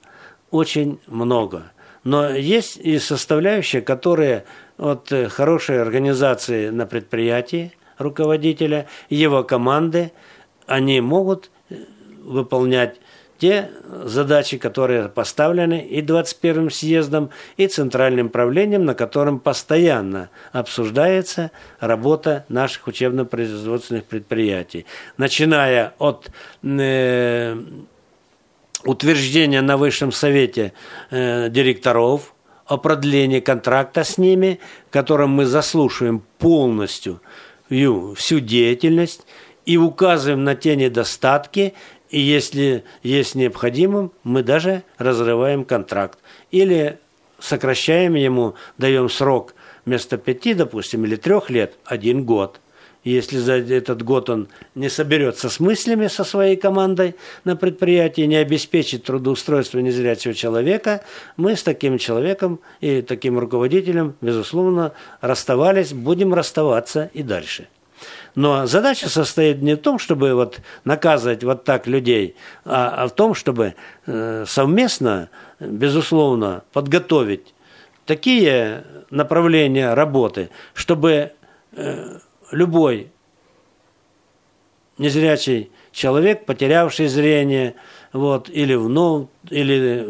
очень много. Но есть и составляющие, которые от хорошей организации на предприятии руководителя, его команды, они могут выполнять те задачи, которые поставлены и 21-м съездом, и Центральным правлением, на котором постоянно обсуждается работа наших учебно-производственных предприятий. Начиная от э, утверждения на Высшем Совете э, директоров о продлении контракта с ними, в котором мы заслушаем полностью всю деятельность и указываем на те недостатки и если есть необходимым, мы даже разрываем контракт. Или сокращаем ему, даем срок вместо пяти, допустим, или трех лет, один год. Если за этот год он не соберется с мыслями со своей командой на предприятии, не обеспечит трудоустройство незрячего человека, мы с таким человеком и таким руководителем, безусловно, расставались, будем расставаться и дальше. Но задача состоит не в том, чтобы вот наказывать вот так людей, а, а в том, чтобы э, совместно, безусловно, подготовить такие направления работы, чтобы э, любой незрячий человек, потерявший зрение, вот, или вновь, или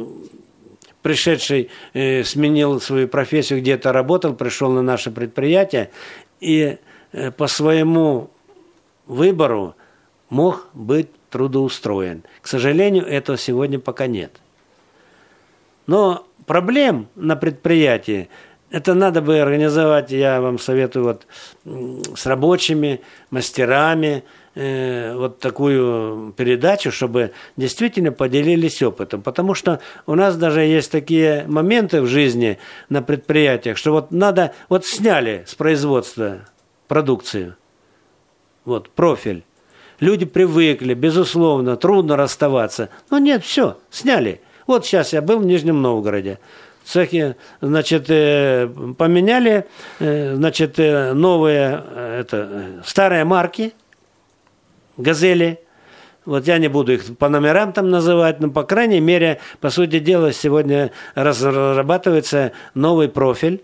пришедший, э, сменил свою профессию, где-то работал, пришел на наше предприятие, и Э, по своему выбору мог быть трудоустроен. К сожалению, этого сегодня пока нет. Но проблем на предприятии это надо бы организовать, я вам советую, вот с рабочими, мастерами, э, вот такую передачу, чтобы действительно поделились опытом. Потому что у нас даже есть такие моменты в жизни на предприятиях, что вот надо, вот сняли с производства продукцию. Вот, профиль. Люди привыкли, безусловно, трудно расставаться. Но нет, все, сняли. Вот сейчас я был в Нижнем Новгороде. Цехи, значит, э, поменяли, э, значит, э, новые, это, старые марки, газели. Вот я не буду их по номерам там называть, но, по крайней мере, по сути дела, сегодня разрабатывается новый профиль.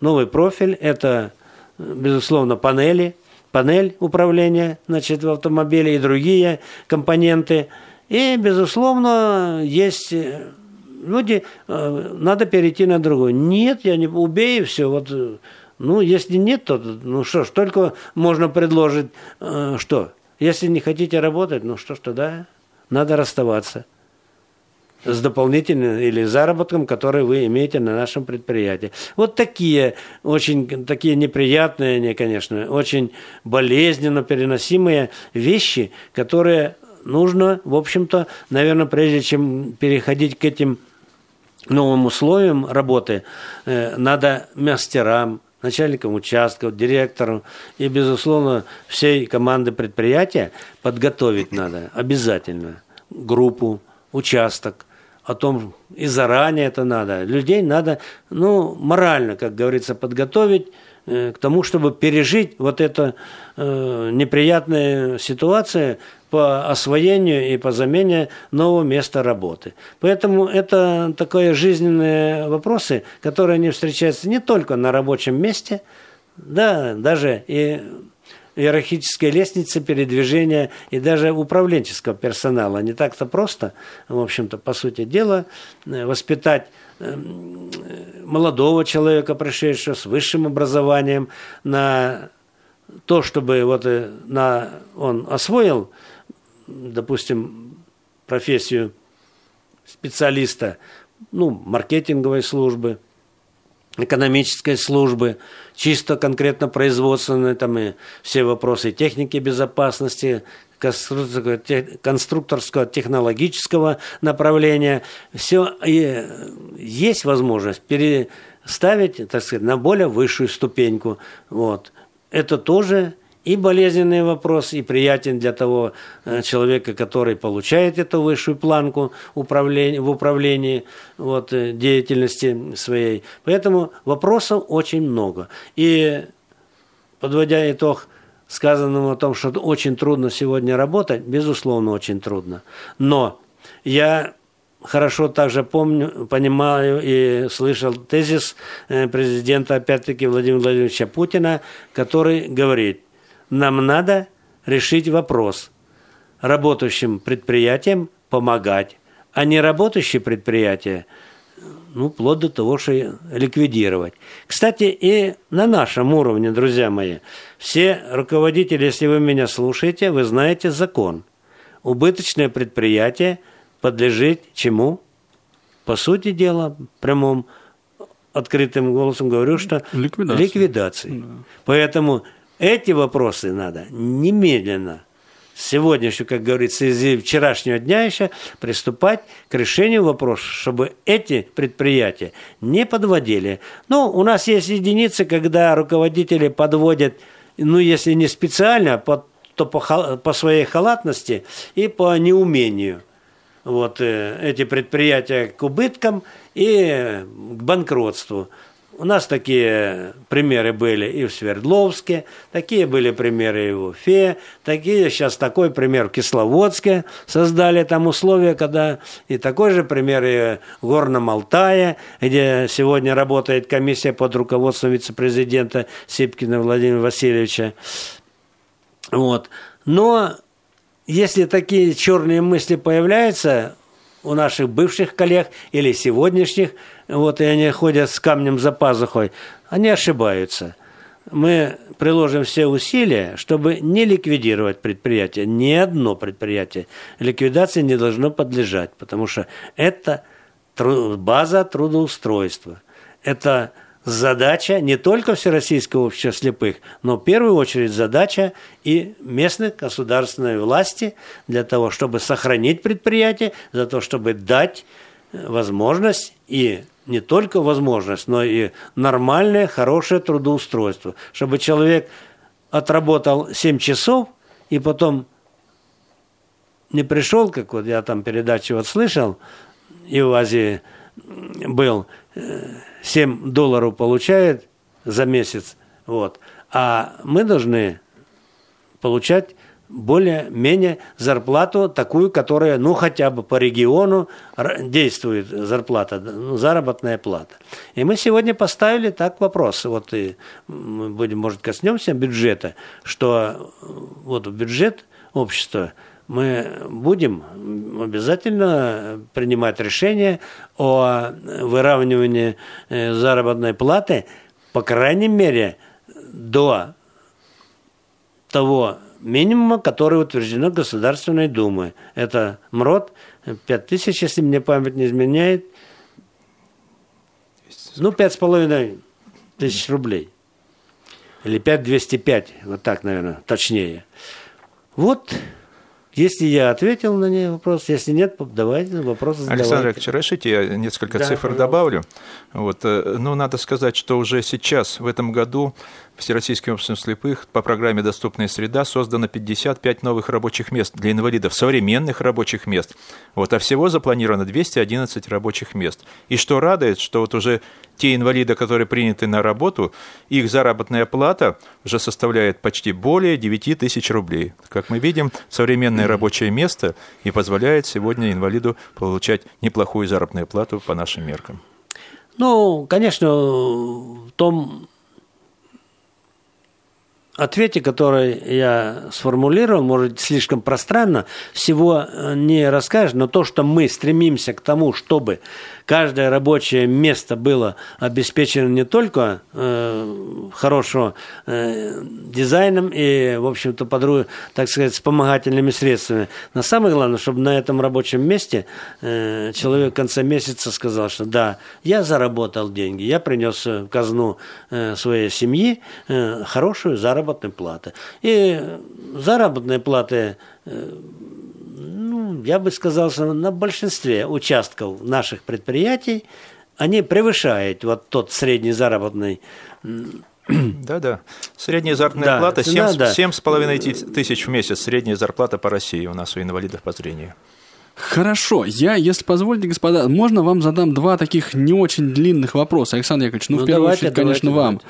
Новый профиль – это безусловно, панели, панель управления значит, в автомобиле и другие компоненты. И, безусловно, есть люди, э, надо перейти на другой. Нет, я не убей, все, вот Ну, если нет, то, ну что ж, только можно предложить, э, что? Если не хотите работать, ну что ж, тогда надо расставаться с дополнительным или заработком, который вы имеете на нашем предприятии. Вот такие очень такие неприятные, не, конечно, очень болезненно переносимые вещи, которые нужно, в общем-то, наверное, прежде чем переходить к этим новым условиям работы, э, надо мастерам, начальникам участков, директорам и, безусловно, всей команды предприятия подготовить надо обязательно группу, участок, о том и заранее это надо. Людей надо, ну, морально, как говорится, подготовить э, к тому, чтобы пережить вот эту э, неприятную ситуацию по освоению и по замене нового места работы. Поэтому это такие жизненные вопросы, которые не встречаются не только на рабочем месте, да, даже и иерархической лестнице передвижения и даже управленческого персонала. Не так-то просто, в общем-то, по сути дела, э, воспитать э, молодого человека, пришедшего с высшим образованием, на то, чтобы вот э, на, он освоил, допустим, профессию специалиста, ну, маркетинговой службы – экономической службы, чисто конкретно производственные, там и все вопросы техники безопасности, конструкторского, технологического направления. Все и есть возможность переставить, так сказать, на более высшую ступеньку. Вот. Это тоже и болезненный вопрос, и приятен для того э, человека, который получает эту высшую планку управления, в управлении вот, э, деятельности своей. Поэтому вопросов очень много. И подводя итог сказанному о том, что очень трудно сегодня работать, безусловно, очень трудно. Но я хорошо также помню, понимаю и слышал тезис э, президента, опять-таки, Владимира Владимировича Путина, который говорит – нам надо решить вопрос. Работающим предприятиям помогать, а не работающие предприятия ну, вплоть до того, что ликвидировать. Кстати, и на нашем уровне, друзья мои, все руководители, если вы меня слушаете, вы знаете закон. Убыточное предприятие подлежит чему? По сути дела, прямым открытым голосом говорю, что ликвидации. ликвидации. Да. Поэтому эти вопросы надо немедленно, сегодняшнего, как говорится, из вчерашнего дня еще приступать к решению вопроса, чтобы эти предприятия не подводили. Ну, у нас есть единицы, когда руководители подводят, ну, если не специально, то по, по своей халатности и по неумению вот э, эти предприятия к убыткам и к банкротству. У нас такие примеры были и в Свердловске, такие были примеры и в Уфе, такие сейчас такой пример в Кисловодске создали там условия, когда и такой же пример и в Горном Алтае, где сегодня работает комиссия под руководством вице-президента Сипкина Владимира Васильевича. Вот. Но если такие черные мысли появляются, у наших бывших коллег или сегодняшних, вот и они ходят с камнем за пазухой, они ошибаются. Мы приложим все усилия, чтобы не ликвидировать предприятие, ни одно предприятие. Ликвидации не должно подлежать, потому что это база трудоустройства. Это задача не только Всероссийского общества слепых, но в первую очередь задача и местных государственной власти для того, чтобы сохранить предприятие, за то, чтобы дать возможность и не только возможность, но и нормальное, хорошее трудоустройство, чтобы человек отработал 7 часов и потом не пришел, как вот я там передачу вот слышал, и в Азии был, 7 долларов получает за месяц, вот, а мы должны получать более-менее зарплату такую, которая, ну, хотя бы по региону действует зарплата, ну, заработная плата. И мы сегодня поставили так вопрос, вот и мы будем, может, коснемся бюджета, что вот в бюджет общества – мы будем обязательно принимать решение о выравнивании э, заработной платы по крайней мере, до того минимума, который утверждено Государственной Думой. Это МРОД 5000, если мне память не изменяет, ну, пять с половиной тысяч рублей. Или 5205, вот так, наверное, точнее. Вот если я ответил на ней вопрос, если нет, давайте вопрос задавайте. Александр Яковлевич, разрешите, я несколько да, цифр пожалуйста. добавлю. Вот, э, ну, надо сказать, что уже сейчас, в этом году, Всероссийским обществом слепых по программе «Доступная среда» создано 55 новых рабочих мест для инвалидов, современных рабочих мест. Вот, а всего запланировано 211 рабочих мест. И что радует, что вот уже те инвалиды, которые приняты на работу, их заработная плата уже составляет почти более 9 тысяч рублей. Как мы видим, современное рабочее место и позволяет сегодня инвалиду получать неплохую заработную плату по нашим меркам. Ну, конечно, в том ответе, который я сформулировал, может, слишком пространно, всего не расскажешь, но то, что мы стремимся к тому, чтобы каждое рабочее место было обеспечено не только э, хорошо э, дизайном и, в общем-то, подруг, так сказать, вспомогательными средствами. Но самое главное, чтобы на этом рабочем месте э, человек в конце месяца сказал, что да, я заработал деньги, я принес в казну э, своей семьи э, хорошую заработную плату. И заработные платы э, ну, я бы сказал, что на большинстве участков наших предприятий они превышают вот тот средний заработный да-да. Средняя заработная да, плата 7,5 да, 7 да. тысяч в месяц. Средняя зарплата по России у нас у инвалидов по зрению. Хорошо, я, если позволите, господа, можно вам задам два таких не очень длинных вопроса, Александр Яковлевич, ну, ну в первую давайте, очередь, конечно, давайте, вам.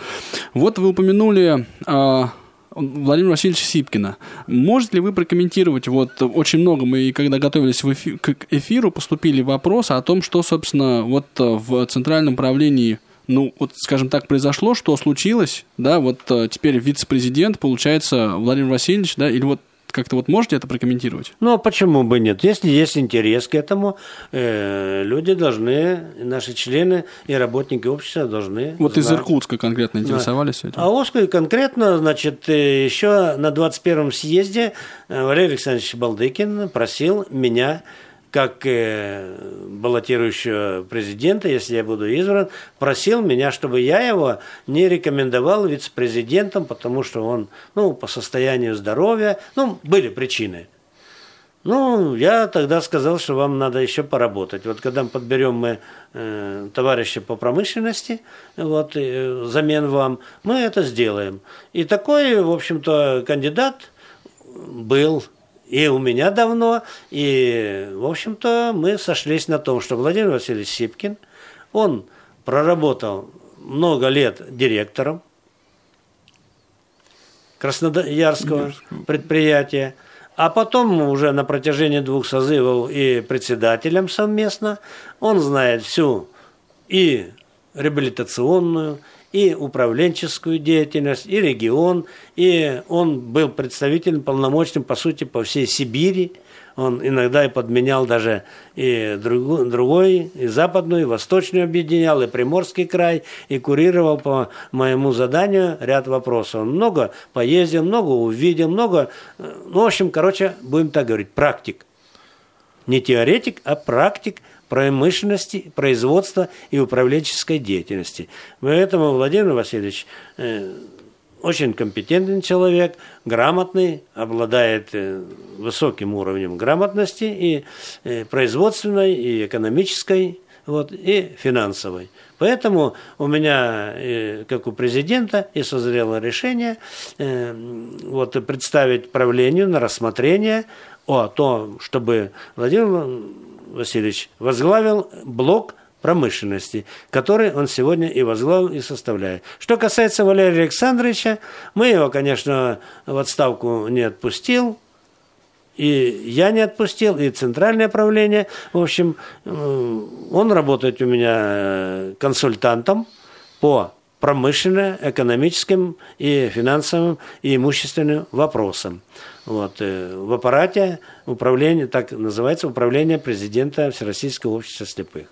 Вот вы упомянули а, Владимира Васильевича Сипкина. Можете ли вы прокомментировать, вот очень много мы, когда готовились в эфир, к эфиру, поступили вопросы о том, что, собственно, вот э, в Центральном правлении ну, вот, скажем так, произошло, что случилось, да, вот э, теперь вице-президент, получается, Владимир Васильевич, да, или вот как-то вот можете это прокомментировать? Ну, а почему бы нет? Если есть интерес к этому, э, люди должны, наши члены и работники общества должны Вот знать. из Иркутска конкретно интересовались да. этим? А Омска конкретно, значит, э, еще на 21-м съезде э, Валерий Александрович Балдыкин просил меня как э, баллотирующего президента, если я буду избран, просил меня, чтобы я его не рекомендовал вице-президентом, потому что он, ну, по состоянию здоровья, ну, были причины. Ну, я тогда сказал, что вам надо еще поработать. Вот когда мы подберем мы э, товарища по промышленности, вот, э, замен вам, мы это сделаем. И такой, в общем-то, кандидат был и у меня давно, и, в общем-то, мы сошлись на том, что Владимир Васильевич Сипкин, он проработал много лет директором Красноярского предприятия, а потом уже на протяжении двух созывов и председателем совместно. Он знает всю и реабилитационную, и управленческую деятельность, и регион, и он был представителем полномочным, по сути, по всей Сибири. Он иногда и подменял даже и другой, и западную, и восточную объединял, и Приморский край, и курировал по моему заданию ряд вопросов. Много поездил, много увидел, много, ну, в общем, короче, будем так говорить, практик. Не теоретик, а практик – промышленности, производства и управленческой деятельности. Поэтому Владимир Васильевич э, очень компетентный человек, грамотный, обладает э, высоким уровнем грамотности и э, производственной, и экономической, вот, и финансовой. Поэтому у меня, как у президента, и созрело решение вот, представить правлению на рассмотрение о том, чтобы Владимир Васильевич возглавил блок промышленности, который он сегодня и возглавил, и составляет. Что касается Валерия Александровича, мы его, конечно, в отставку не отпустил, и я не отпустил, и центральное правление. В общем, э, он работает у меня консультантом по промышленно-экономическим и финансовым и имущественным вопросам. Вот, э, в аппарате управления, так называется, управление президента Всероссийского общества слепых.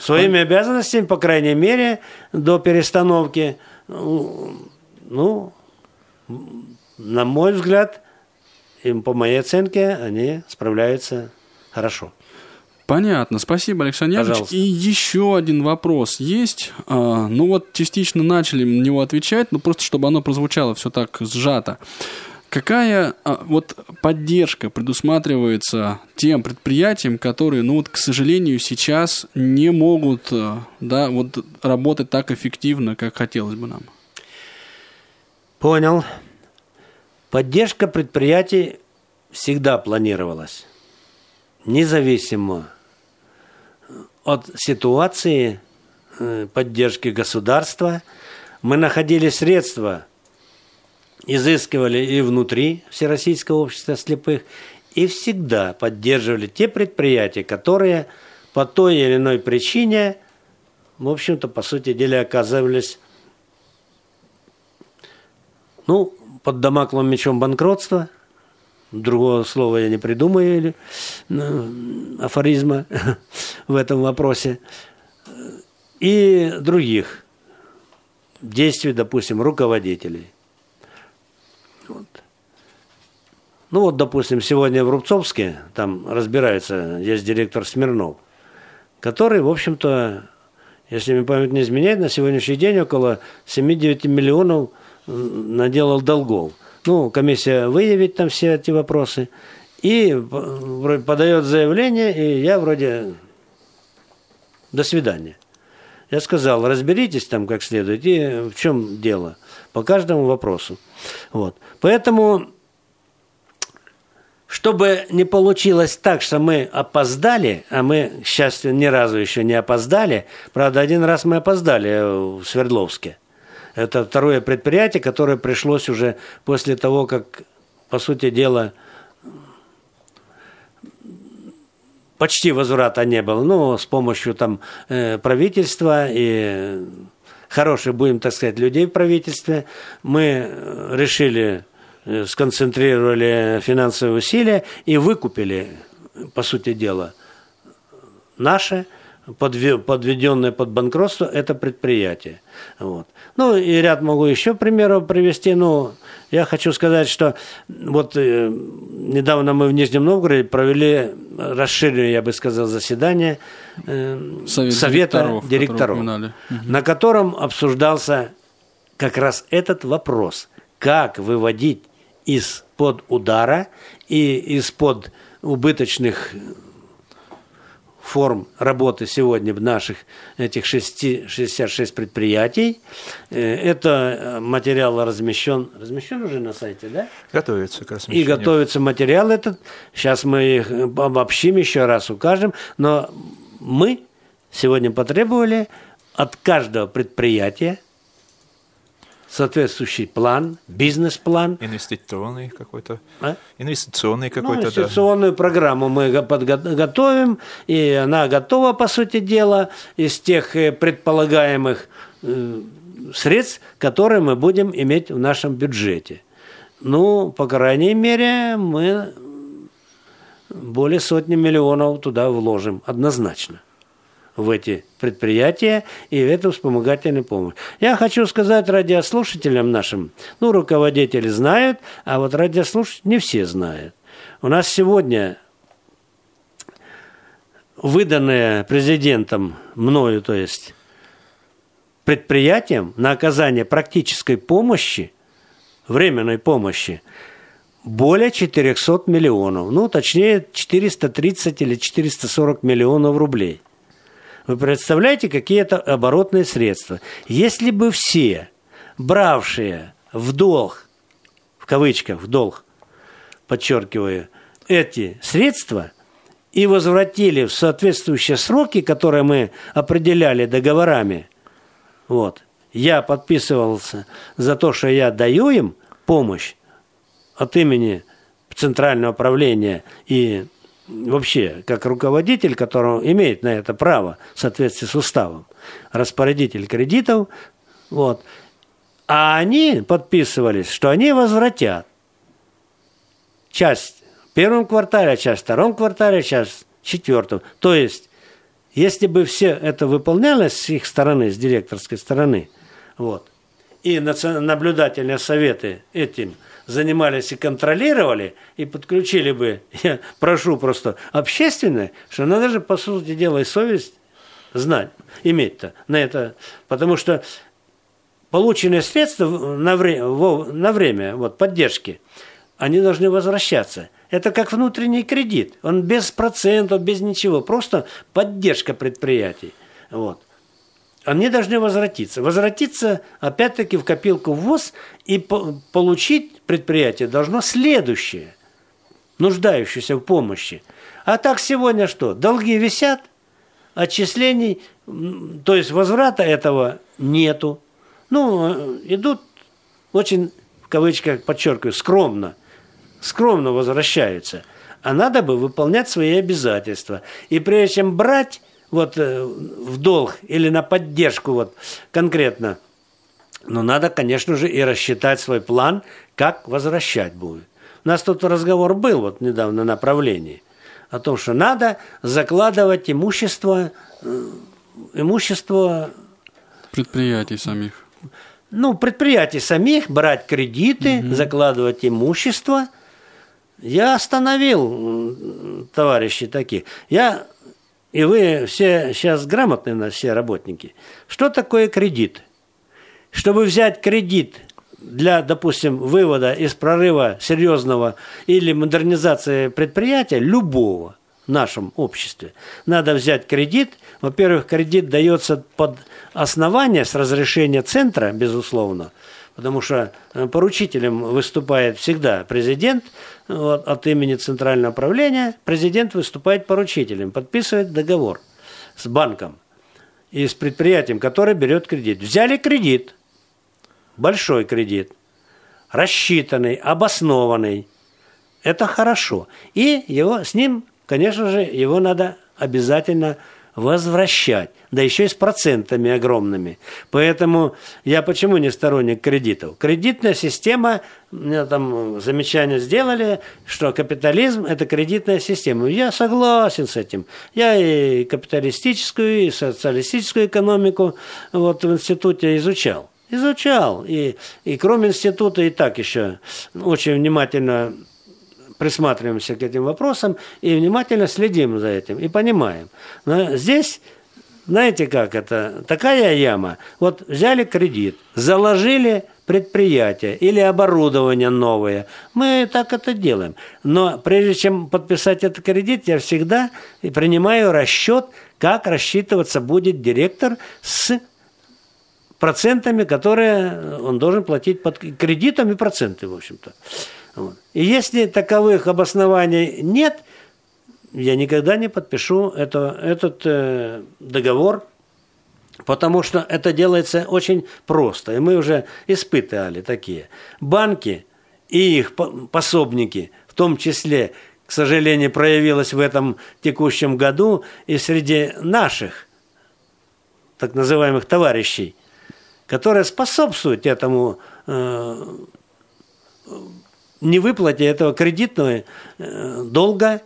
Своими обязанностями, по крайней мере, до перестановки, ну, на мой взгляд, им, по моей оценке, они справляются хорошо. Понятно, спасибо, Александр Яковлевич. И еще один вопрос есть. А, ну вот частично начали на него отвечать, но просто чтобы оно прозвучало все так сжато. Какая а, вот поддержка предусматривается тем предприятиям, которые, ну вот, к сожалению, сейчас не могут, а, да, вот работать так эффективно, как хотелось бы нам? Понял. Поддержка предприятий всегда планировалась, независимо от ситуации э, поддержки государства. Мы находили средства, изыскивали и внутри Всероссийского общества слепых, и всегда поддерживали те предприятия, которые по той или иной причине, в общем-то, по сути дела, оказывались ну, под домаклым мечом банкротства, другого слова я не придумаю, или ну, афоризма в этом вопросе, и других действий, допустим, руководителей. Вот. Ну вот, допустим, сегодня в Рубцовске, там разбирается, есть директор Смирнов, который, в общем-то, если мне память не изменяет, на сегодняшний день около 7-9 миллионов наделал долгов. Ну, комиссия выявит там все эти вопросы. И подает заявление, и я вроде до свидания. Я сказал, разберитесь там как следует, и в чем дело, по каждому вопросу. Вот. Поэтому, чтобы не получилось так, что мы опоздали, а мы, к счастью, ни разу еще не опоздали, правда, один раз мы опоздали в Свердловске, это второе предприятие, которое пришлось уже после того, как, по сути дела, почти возврата не было. Ну, с помощью там э, правительства и хороших, будем так сказать, людей в правительстве, мы решили, э, сконцентрировали финансовые усилия и выкупили, по сути дела, наше подведенное под банкротство это предприятие. Вот. Ну и ряд могу еще примеров привести. Ну, я хочу сказать, что вот э, недавно мы в Нижнем Новгороде провели расширенное, я бы сказал, заседание э, Совет Совета директоров, директоров на котором обсуждался как раз этот вопрос. Как выводить из-под удара и из-под убыточных форм работы сегодня в наших этих 6, 66 предприятий. Э, это э, материал размещен, размещен уже на сайте, да? Готовится к размещению. И готовится материал этот. Сейчас мы их обобщим, еще раз укажем. Но мы сегодня потребовали от каждого предприятия соответствующий план, бизнес-план. Инвестиционный какой-то. А? Инвестиционный ну, какой-то, ну, инвестиционную да. программу мы подготовим, и она готова, по сути дела, из тех э, предполагаемых э, средств, которые мы будем иметь в нашем бюджете. Ну, по крайней мере, мы более сотни миллионов туда вложим однозначно в эти предприятия и в эту вспомогательную помощь. Я хочу сказать радиослушателям нашим, ну, руководители знают, а вот радиослушатели не все знают. У нас сегодня выданные президентом, мною, то есть, предприятиям на оказание практической помощи, временной помощи, более 400 миллионов, ну, точнее, 430 или 440 миллионов рублей – вы представляете, какие это оборотные средства. Если бы все, бравшие в долг, в кавычках, в долг, подчеркиваю, эти средства и возвратили в соответствующие сроки, которые мы определяли договорами, вот, я подписывался за то, что я даю им помощь от имени Центрального управления и вообще, как руководитель, который имеет на это право в соответствии с уставом, распорядитель кредитов, вот, а они подписывались, что они возвратят часть в первом квартале, часть в втором квартале, часть в четвертом. То есть Если бы все это выполнялось с их стороны, с директорской стороны, вот, и наблюдательные советы этим занимались и контролировали, и подключили бы, я прошу просто, общественное, что надо же, по сути дела, и совесть знать, иметь-то на это. Потому что полученные средства на время, на время вот, поддержки, они должны возвращаться. Это как внутренний кредит. Он без процентов, без ничего. Просто поддержка предприятий. Вот. Они должны возвратиться. Возвратиться, опять-таки, в копилку ВОЗ и получить предприятие должно следующее, нуждающееся в помощи. А так сегодня что? Долги висят, отчислений, то есть возврата этого нету. Ну, идут очень, в кавычках подчеркиваю, скромно, скромно возвращаются. А надо бы выполнять свои обязательства. И прежде чем брать вот э, в долг или на поддержку вот конкретно, но надо, конечно же, и рассчитать свой план, как возвращать будет. У нас тут разговор был вот недавно на направлении – о том, что надо закладывать имущество, э, имущество предприятий самих. Ну, предприятий самих, брать кредиты, угу. закладывать имущество. Я остановил товарищи таких. Я и вы все сейчас грамотные все работники. Что такое кредит? Чтобы взять кредит для, допустим, вывода из прорыва серьезного или модернизации предприятия, любого в нашем обществе, надо взять кредит. Во-первых, кредит дается под основание с разрешения центра, безусловно, потому что э, поручителем выступает всегда президент вот, от имени Центрального управления. Президент выступает поручителем, подписывает договор с банком и с предприятием, которое берет кредит. Взяли кредит – большой кредит, рассчитанный, обоснованный. Это хорошо. И его, с ним, конечно же, его надо обязательно возвращать, да еще и с процентами огромными. Поэтому я почему не сторонник кредитов? Кредитная система, мне там замечание сделали, что капитализм – это кредитная система. Я согласен с этим. Я и капиталистическую, и социалистическую экономику вот в институте изучал. Изучал. И, и кроме института и так еще очень внимательно присматриваемся к этим вопросам и внимательно следим за этим и понимаем. Но здесь, знаете как это, такая яма. Вот взяли кредит, заложили предприятие или оборудование новое. Мы так это делаем. Но прежде чем подписать этот кредит, я всегда принимаю расчет, как рассчитываться будет директор с процентами, которые он должен платить под кредитом и проценты, в общем-то. Вот. И если таковых обоснований нет, я никогда не подпишу это, этот э, договор, потому что это делается очень просто. И мы уже испытывали такие. Банки и их пособники, в том числе, к сожалению, проявилось в этом текущем году и среди наших так называемых товарищей – которая способствует этому э, невыплате этого кредитного э, долга.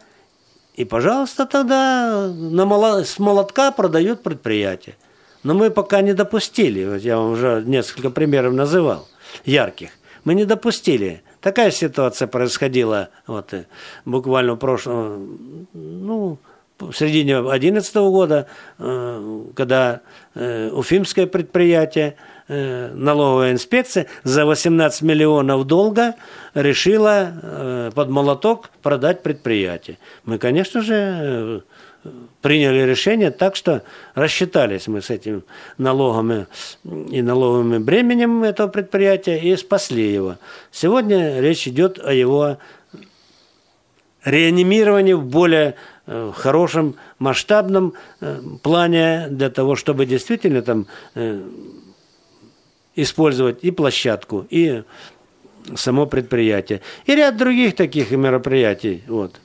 И, пожалуйста, тогда на моло, с молотка продают предприятие. Но мы пока не допустили, вот я вам уже несколько примеров называл, ярких, мы не допустили. Такая ситуация происходила вот, э, буквально в прошлом, ну, в середине 2011 года, э, когда уфимское предприятие Э, налоговая инспекция за 18 миллионов долга решила э, под молоток продать предприятие. Мы, конечно же, э, приняли решение так, что рассчитались мы с этим налогами и налоговым бременем этого предприятия и спасли его. Сегодня речь идет о его реанимировании в более хорошем масштабном плане для того, чтобы действительно там использовать и площадку, и само предприятие. И ряд других таких мероприятий. Вот.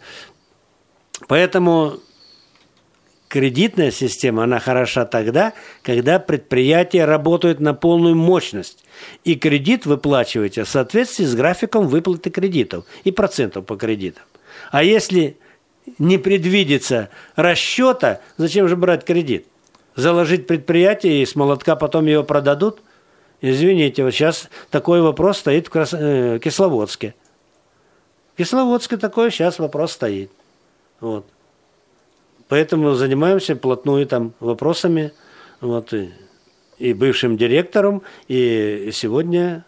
Поэтому кредитная система, она хороша тогда, когда предприятия работают на полную мощность. И кредит выплачиваете в соответствии с графиком выплаты кредитов и процентов по кредитам. А если не предвидится расчета, зачем же брать кредит? Заложить предприятие и с молотка потом его продадут? Извините, вот сейчас такой вопрос стоит в Крас... э, Кисловодске. В Кисловодске такой сейчас вопрос стоит. Вот. Поэтому занимаемся плотную там вопросами. Вот, и, и бывшим директором. И сегодня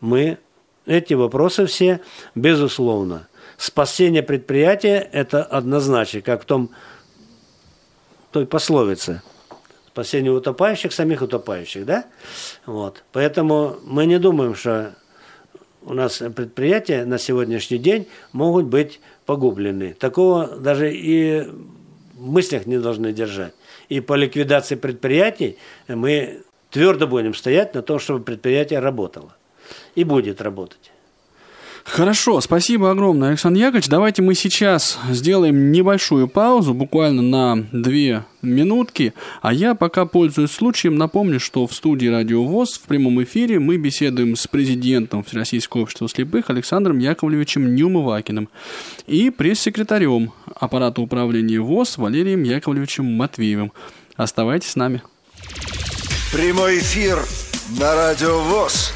мы эти вопросы все, безусловно, спасение предприятия – это однозначно, как в том той пословице. Спасение утопающих, самих утопающих, да? Вот. Поэтому мы не думаем, что у нас предприятия на сегодняшний день могут быть погублены. Такого даже и в мыслях не должны держать. И по ликвидации предприятий мы твердо будем стоять на том, чтобы предприятие работало. И будет работать. Хорошо, спасибо огромное, Александр Яковлевич. Давайте мы сейчас сделаем небольшую паузу, буквально на две минутки. А я пока пользуюсь случаем, напомню, что в студии Радио ВОЗ в прямом эфире мы беседуем с президентом Всероссийского общества слепых Александром Яковлевичем Нюмывакиным и пресс-секретарем аппарата управления ВОЗ Валерием Яковлевичем Матвеевым. Оставайтесь с нами. Прямой эфир на Радио ВОЗ.